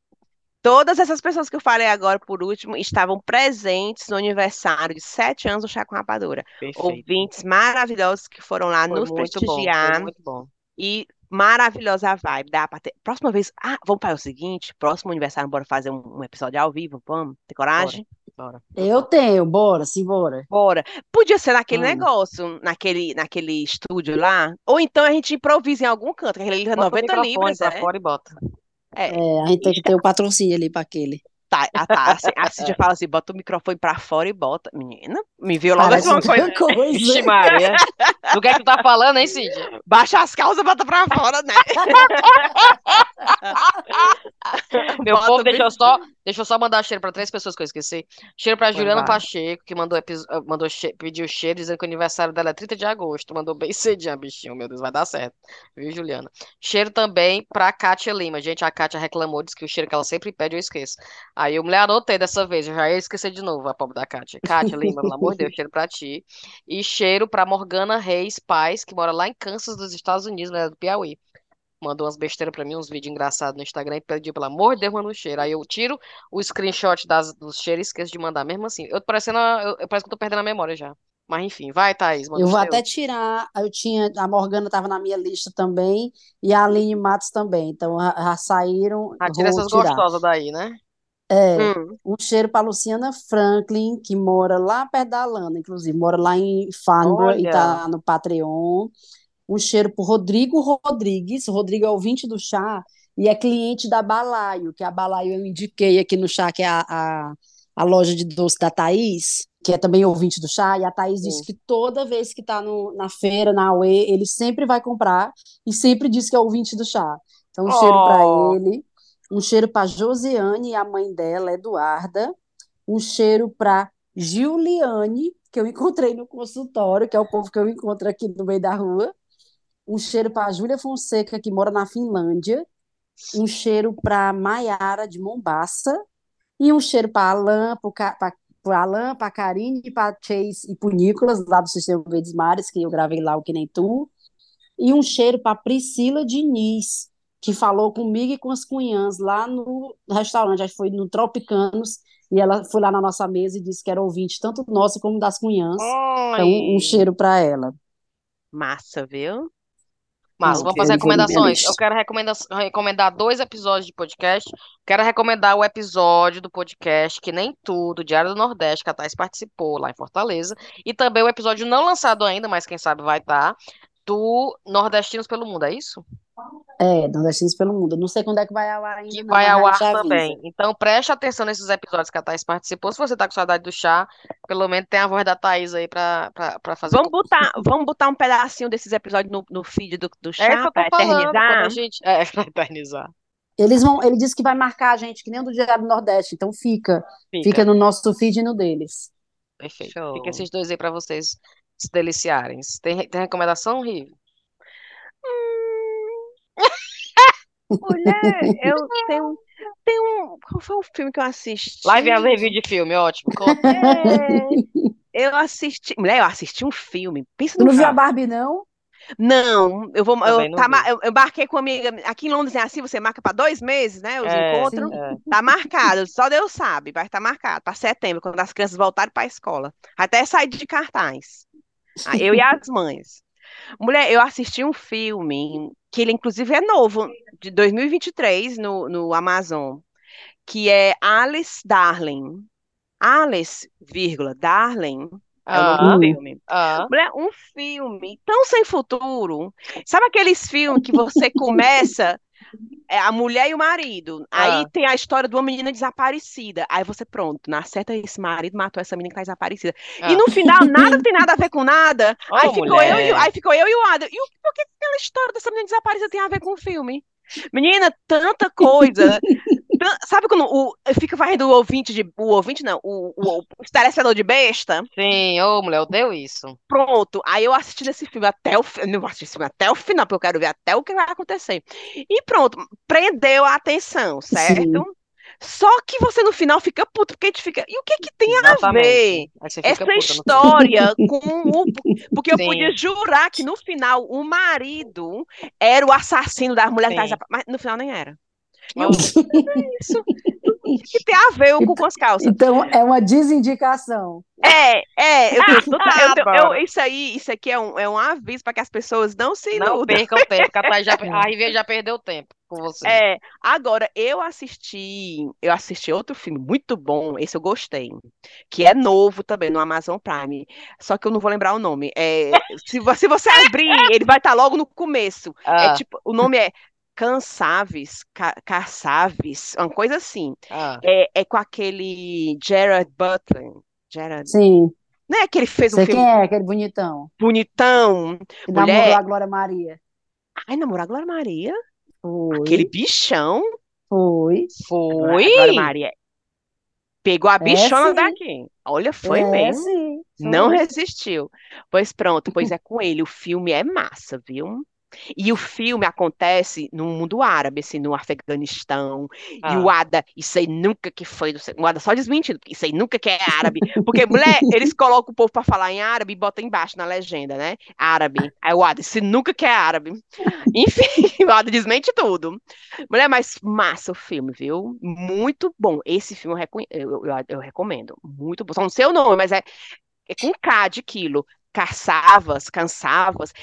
Todas essas pessoas que eu falei agora por último estavam presentes no aniversário de sete anos do Chá com Rapadura. Perfeito. Ouvintes maravilhosos que foram lá Foi nos muito bom, foi prestigiar muito bom. e maravilhosa a vibe. Dá pra ter... Próxima vez, ah, vamos fazer o seguinte: próximo aniversário, bora fazer um, um episódio ao vivo, vamos? Tem coragem? Bora. Eu tenho, bora, simbora. Bora. Podia ser naquele Hum. negócio, naquele, naquele estúdio lá, ou então a gente improvisa em algum canto, aquele ali é Bota o 90 microfone libras, pra é. fora e bota. É, a gente tem que ter o patrocínio ali para aquele. Tá, ah, tá. Assim, a Cíntia fala assim: bota o microfone pra fora e bota. Menina, me viu logo assim uma coisa. coisa. Vixe, Maria. Do que é que tu tá falando, hein, Cid? Baixa as calças, bota pra fora, né? Meu Bota povo, deixa eu só, deixa eu só mandar cheiro pra três pessoas que eu esqueci. Cheiro pra Vai, Juliana vai. Pacheco, que mandou, ah, mandou che- pediu cheiro, dizendo que o aniversário dela é 30 de agosto. Mandou bem cedinho, a bichinho. Meu Deus, vai dar certo. Viu, Juliana? Cheiro também pra Kátia Lima. Gente, a Kátia reclamou, disse que o cheiro que ela sempre pede eu esqueço. Aí eu mulher anotei dessa vez, eu já ia esquecer de novo a pobre da Kátia. Kátia Lima, pelo amor de Deus, cheiro pra ti. E cheiro pra Morgana Reis Paz, que mora lá em Kansas, dos Estados Unidos, né, do Piauí. Mandou umas besteiras pra mim, uns vídeos engraçados no Instagram e pediu, pelo amor de Deus, manda um cheiro. Aí eu tiro o screenshot das, dos cheiros e esqueço de mandar. Mesmo assim, eu tô parecendo, eu, eu parece que eu tô perdendo a memória já. Mas enfim, vai, Thaís, Eu vou até tirar, eu tinha, a Morgana estava na minha lista também, e a Aline Matos também, então já, saíram, Ah, tira essas tirar. gostosas daí, né? É, Hum. um cheiro para Luciana Franklin, que mora lá perto da Alana, inclusive, mora lá em Farnborough e Olha. tá no Patreon. Um cheiro para Rodrigo Rodrigues, o Rodrigo é ouvinte do chá e é cliente da Balaio, que a Balaio eu indiquei aqui no chá, que é a, a, a loja de doce da Thaís, que é também ouvinte do chá, e a Thaís disse que toda vez que tá no, na feira, na UE, ele sempre vai comprar e sempre diz que é ouvinte do chá. Então, um cheiro para Oh. ele. Um cheiro para Josiane e a mãe dela, Eduarda. Um cheiro para Giuliane, que eu encontrei no consultório, que é o povo que eu encontro aqui no meio da rua. Um cheiro para Júlia Fonseca, que mora na Finlândia. Um cheiro para Maiara, de Mombaça. E um cheiro para Alain, para Alain, para Karine, para Chase e para Nicolas, lá do Sistema Verdes Mares, que eu gravei lá o Que Nem Tu. E um cheiro para Priscila Diniz, que falou comigo e com as cunhãs lá no restaurante, acho que foi no Tropicanos, e ela foi lá na nossa mesa e disse que era ouvinte tanto nosso como das cunhãs. Então, um cheiro para ela. Massa, viu? Massa, Pronto, vamos fazer recomendações. Eu quero recomenda recomendar dois episódios de podcast. Quero recomendar o episódio do podcast Que Nem Tudo, Diário do Nordeste, que a Thais participou lá em Fortaleza. E também o episódio não lançado ainda, mas quem sabe vai estar, do Nordestinos pelo Mundo, é isso? É, Nordestinos pelo Mundo. Não sei quando é que vai ao ar ainda, Que não, vai ao ar avisa. também. Então preste atenção nesses episódios que a Thais participou. Se você tá com saudade do chá, pelo menos tem a voz da Thaís aí pra, pra, pra fazer Vamos botar, vamos botar um pedacinho desses episódios no, no feed do, do É chá eu pra falando, eternizar. a gente... É, pra eternizar. Eles vão, ele disse que vai marcar a gente, que nem o do Diário do Nordeste, então fica, Fica. fica no nosso feed e no deles. Perfeito. Show. Fica esses dois aí pra vocês se deliciarem. Tem, tem recomendação, Rive? Mulher, eu tenho, tenho um. Qual foi o filme que eu assisti? Live as review de filme, ótimo. É, eu assisti. Mulher, eu assisti um filme. Pensa Tu no não viu a filme. Barbie, não? Não, eu vou. Eu, tá, eu, eu marquei com uma amiga. Aqui em Londres é assim, você marca para dois meses, né? Os É, encontros. é. Tá marcado, só Deus sabe. Vai estar marcado para setembro, quando as crianças voltarem para a escola. Até sair de cartaz. Eu e as mães. Mulher, eu assisti um filme que ele, inclusive, é novo, de 2023, no, no Amazon, que é Alice Darling. Alice, vírgula, Darling, é o nome Ah, do filme. ah. Mulher, um filme tão sem futuro. Sabe aqueles filmes que você começa, é, a mulher e o marido, aí Ah. tem a história de uma menina desaparecida. Aí você, pronto, na certa esse marido matou essa menina que tá desaparecida. Ah. E no final, nada tem nada a ver com nada. Ô, Aí ficou eu e, aí ficou eu e o Adam. E o, por que aquela história dessa menina desaparecida tem a ver com o filme? Menina, tanta coisa. Tan- Sabe quando o, fica fazendo o ouvinte de. O ouvinte não, o, o, o telespectador de besta? Sim, ô, mulher, eu odeio isso. Pronto, aí eu assisti esse filme até o não vou assistir esse filme até o final, porque eu quero ver até o que vai acontecer. E pronto, prendeu a atenção, certo? Sim. Só que você no final fica puto, porque a gente fica. E o que que tem a ver Exatamente. Você fica essa história com o. Porque eu Sim. podia jurar que no final o marido era o assassino das mulheres. Sim. Mas no final nem era. E Não. eu, isso. O que tem a ver o cu com as calças? Então, é uma desindicação. É, é, eu, penso, eu- eu- eu- Adoro. isso aí, isso aqui é um, é um aviso para que as pessoas não se Não iludam. perca o tempo, que a, Thaís já, a Rivê já perdeu tempo com você. É, agora eu assisti, eu assisti outro filme muito bom, esse eu gostei, que é novo também no Amazon Prime, só que eu não vou lembrar o nome. É, se, vo- se você abrir, ele vai estar logo no começo. É Ah, tipo, o nome é Cansaves, Ca- Caçaves, uma coisa assim. ah. É, é com aquele Gerard Butler. Gerard, Sim. não é que ele fez um Sei filme quem é, aquele bonitão. bonitão? Que Mulher. namorou a Glória Maria. Ai, namorar a Glória Maria? Foi. Aquele bichão? Foi. Foi? Maria, pegou a bichona sim. daqui. Olha, foi é, mesmo. sim. Não resistiu. Pois pronto, pois é com ele. O filme é massa, viu? E o filme acontece no mundo árabe, assim, no Afeganistão. E Ah. o Ada, isso aí nunca que foi. do- O Ada só desmentindo, isso aí nunca que é árabe. Porque, mulher, eles colocam o povo pra falar em árabe e botam embaixo na legenda, né? Árabe. Aí o Ada, isso nunca que é árabe. Enfim, o Ada desmente tudo. Mulher, mas massa o filme, viu? Muito bom. Esse filme eu, reconhe- eu, eu- eu recomendo. Muito bom. Só não sei o nome, mas é, é com K de quilo. Caçavas, Cansavas.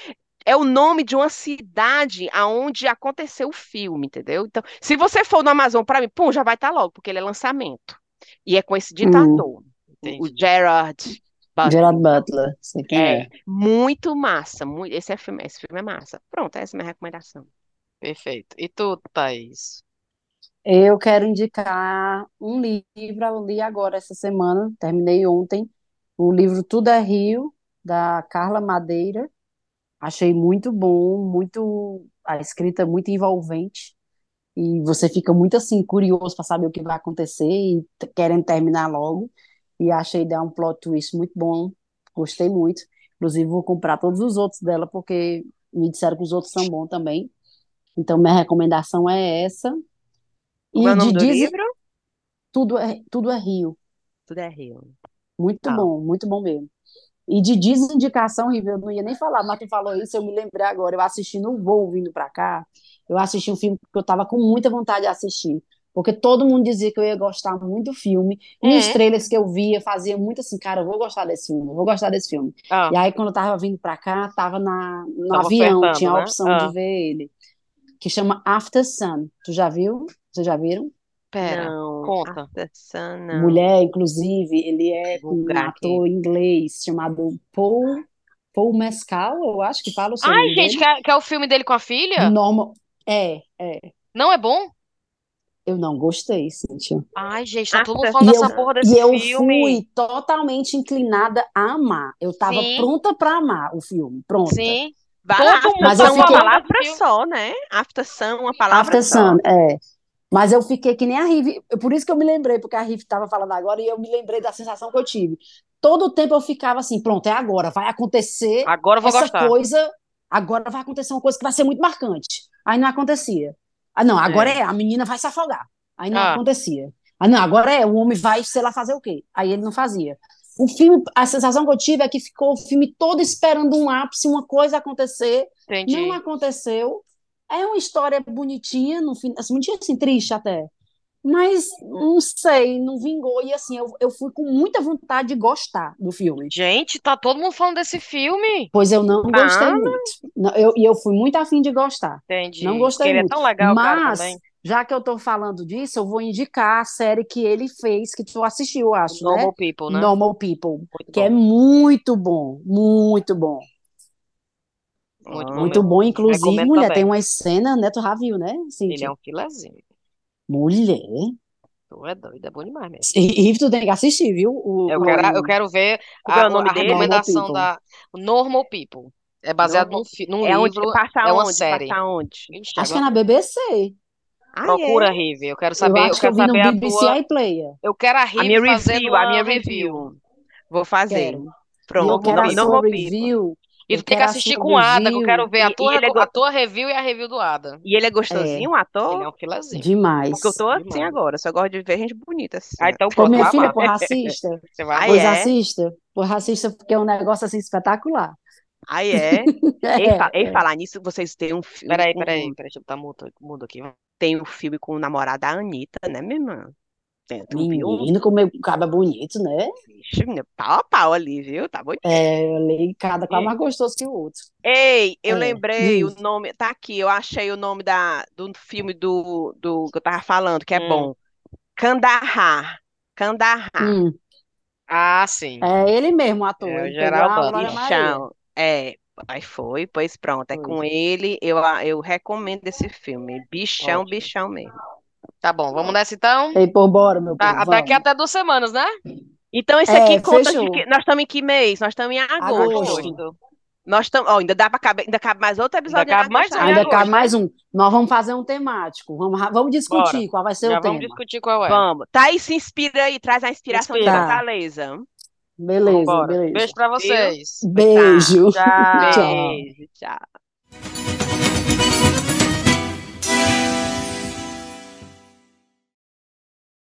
É o nome de uma cidade aonde aconteceu o filme, entendeu? Então, se você for no Amazon para mim, pum, já vai estar logo, porque ele é lançamento. E é com esse ditador, o- o. Gerard Butler. Gerard Butler. Sei quem É, é. muito massa. Muito, esse, é filme, esse filme é massa. Pronto, essa é a minha recomendação. Perfeito. E tu, Thaís? Eu quero indicar um livro, eu li agora essa semana, terminei ontem, o livro Tudo é Rio, da Carla Madeira. Achei muito bom, muito a escrita é muito envolvente e você fica muito assim curioso para saber o que vai acontecer e querendo terminar logo. E achei dar um plot twist muito bom, gostei muito. Inclusive vou comprar todos os outros dela porque me disseram que os outros são bons também. Então minha recomendação é essa. É o E nome de do Disney, livro? tudo é, tudo é Rio. Tudo é Rio. Muito Tá. bom, muito bom mesmo. E de desindicação, Rivel, eu não ia nem falar, mas tu falou isso, eu me lembrei agora. Eu assisti no voo vindo pra cá, eu assisti um filme que eu tava com muita vontade de assistir. Porque todo mundo dizia que eu ia gostar muito do filme. E os Hum. trailers que eu via fazia muito assim, cara, eu vou gostar desse filme, eu vou gostar desse filme. Ah, E aí, quando eu tava vindo pra cá, tava na, no Tava avião, tinha a né? opção Ah. de ver ele. Que chama After Sun. Tu já viu? Vocês já viram? Pera. Não, conta. Não. Mulher, inclusive, ele é um ator inglês chamado Paul, Paul Mescal, eu acho que fala o Ai, sobrenome gente, quer, quer o filme dele com a filha? Normal. É, é. Não é bom? Eu não gostei, Cíntia. Ai, gente, tá todo mundo After falando E dessa eu, porra e desse eu filme. fui totalmente inclinada a amar. Eu tava Sim. pronta pra amar o filme, pronta. Sim. Vai Todo mundo Mas After eu Sun é uma palavra só, né? After Sun, uma palavra After só. Sun, é. Mas eu fiquei que nem a Rive. Por isso que eu me lembrei, porque a Rive estava falando agora e eu me lembrei da sensação que eu tive. Todo o tempo eu ficava assim, pronto, é agora, vai acontecer Agora essa gostar. coisa, agora vai acontecer uma coisa que vai ser muito marcante. Aí não acontecia. Ah, não, agora é, a menina vai se afogar. Aí não Ah. acontecia. Ah, não, agora é, o homem vai, sei lá, fazer o quê? Aí ele não fazia. O filme, a sensação que eu tive é que ficou o filme todo esperando um ápice, uma coisa acontecer, Entendi. não aconteceu. É uma história bonitinha, no fim, assim, bonitinha assim, triste até. Mas não sei, não vingou. E assim, eu, eu fui com muita vontade de gostar do filme. Gente, tá todo mundo falando desse filme. Pois eu não gostei Ah, muito. Não, eu, e eu fui muito afim de gostar. Entendi. Não gostei ele é muito. tão legal, cara, Mas, também. já que eu tô falando disso, eu vou indicar a série que ele fez, que tu assistiu, eu acho, né? Normal People, né? Normal People, Muito que é bom. muito bom, muito bom. Muito Ah. bom Muito bom, inclusive, Recomendo mulher, também. tem uma cena, né? Tu já viu, né, Ele Cíntia? é um filezinho. Mulher. Tu é doido, é bom demais mesmo. E, e tu tem que assistir, viu? O, Eu o- quero, eu quero ver é a, o nome a dele? recomendação Normal da Normal People. É baseado Normal- num, É onde livro, passa é uma onde? série. Passa onde? Acho que é agora na BBC. Ah, procura, é? Rive. Eu quero Eu saber, eu acho que eu quero vi no saber a BBC tua. iPlayer. Eu quero a A Rive minha fazendo review, a minha review. review. Vou fazer. Quero. E eu Pronto, quero a sua review E Eu tu tem que assistir sua com o Ada, que eu quero ver a E- e tua, ele é go- a tua review e a review do Ada. E ele é É, gostosinho, o Ele ator? é um filezinho. demais. Porque eu tô assim Demais. agora, só gosto de ver gente bonita assim. Ah, então Pô, minha filha, amar. porra, assista. Você vai Ai, amar. Pois é? assista. Porra, assista, porque é um negócio assim espetacular. Aí é. Ei, É, ei, é. falar nisso, vocês têm um filme Peraí, peraí, peraí, deixa eu botar mudo aqui. Tem um filme com o namorado da Anitta, né, minha irmã? Tu viu? Menino, como é caba bonito, né? Vixe, pau a pau ali, viu? Tá bom. É, eu leio cada qual E- mais gostoso que o outro. Ei, eu É, lembrei o nome. Tá aqui, eu achei o nome da, do filme do, do que eu tava falando, que é Hum. bom. Kandahar. Kandahar. Hum, Ah, sim. é ele mesmo, o ator. É o Geraldo. Bichão. É, aí foi, pois pronto. É Foi. com ele, eu, eu recomendo esse filme. Bichão, Ótimo. bichão mesmo. Tá bom, vamos nessa então? Ei, pô, bora, meu Tá, povo, daqui vamos. até duas semanas, né? Então, esse É, aqui conta de fechou. que. Nós estamos em que mês? Nós estamos em agosto. Agosto. Nós estamos. Ó, ainda dá para caber, ainda cabe mais outro episódio cabe em mais um. Ainda agosto, cabe mais um. Nós vamos fazer um temático. Vamos, vamos discutir Bora. qual vai ser Já o vamos tema. discutir qual é. Vamos. Thaís, se inspira aí, traz a inspiração de Inspira. Fortaleza. Beleza, Vambora. beleza. Beijo pra vocês. Beijo. Tchau. Tchau. Beijo, tchau.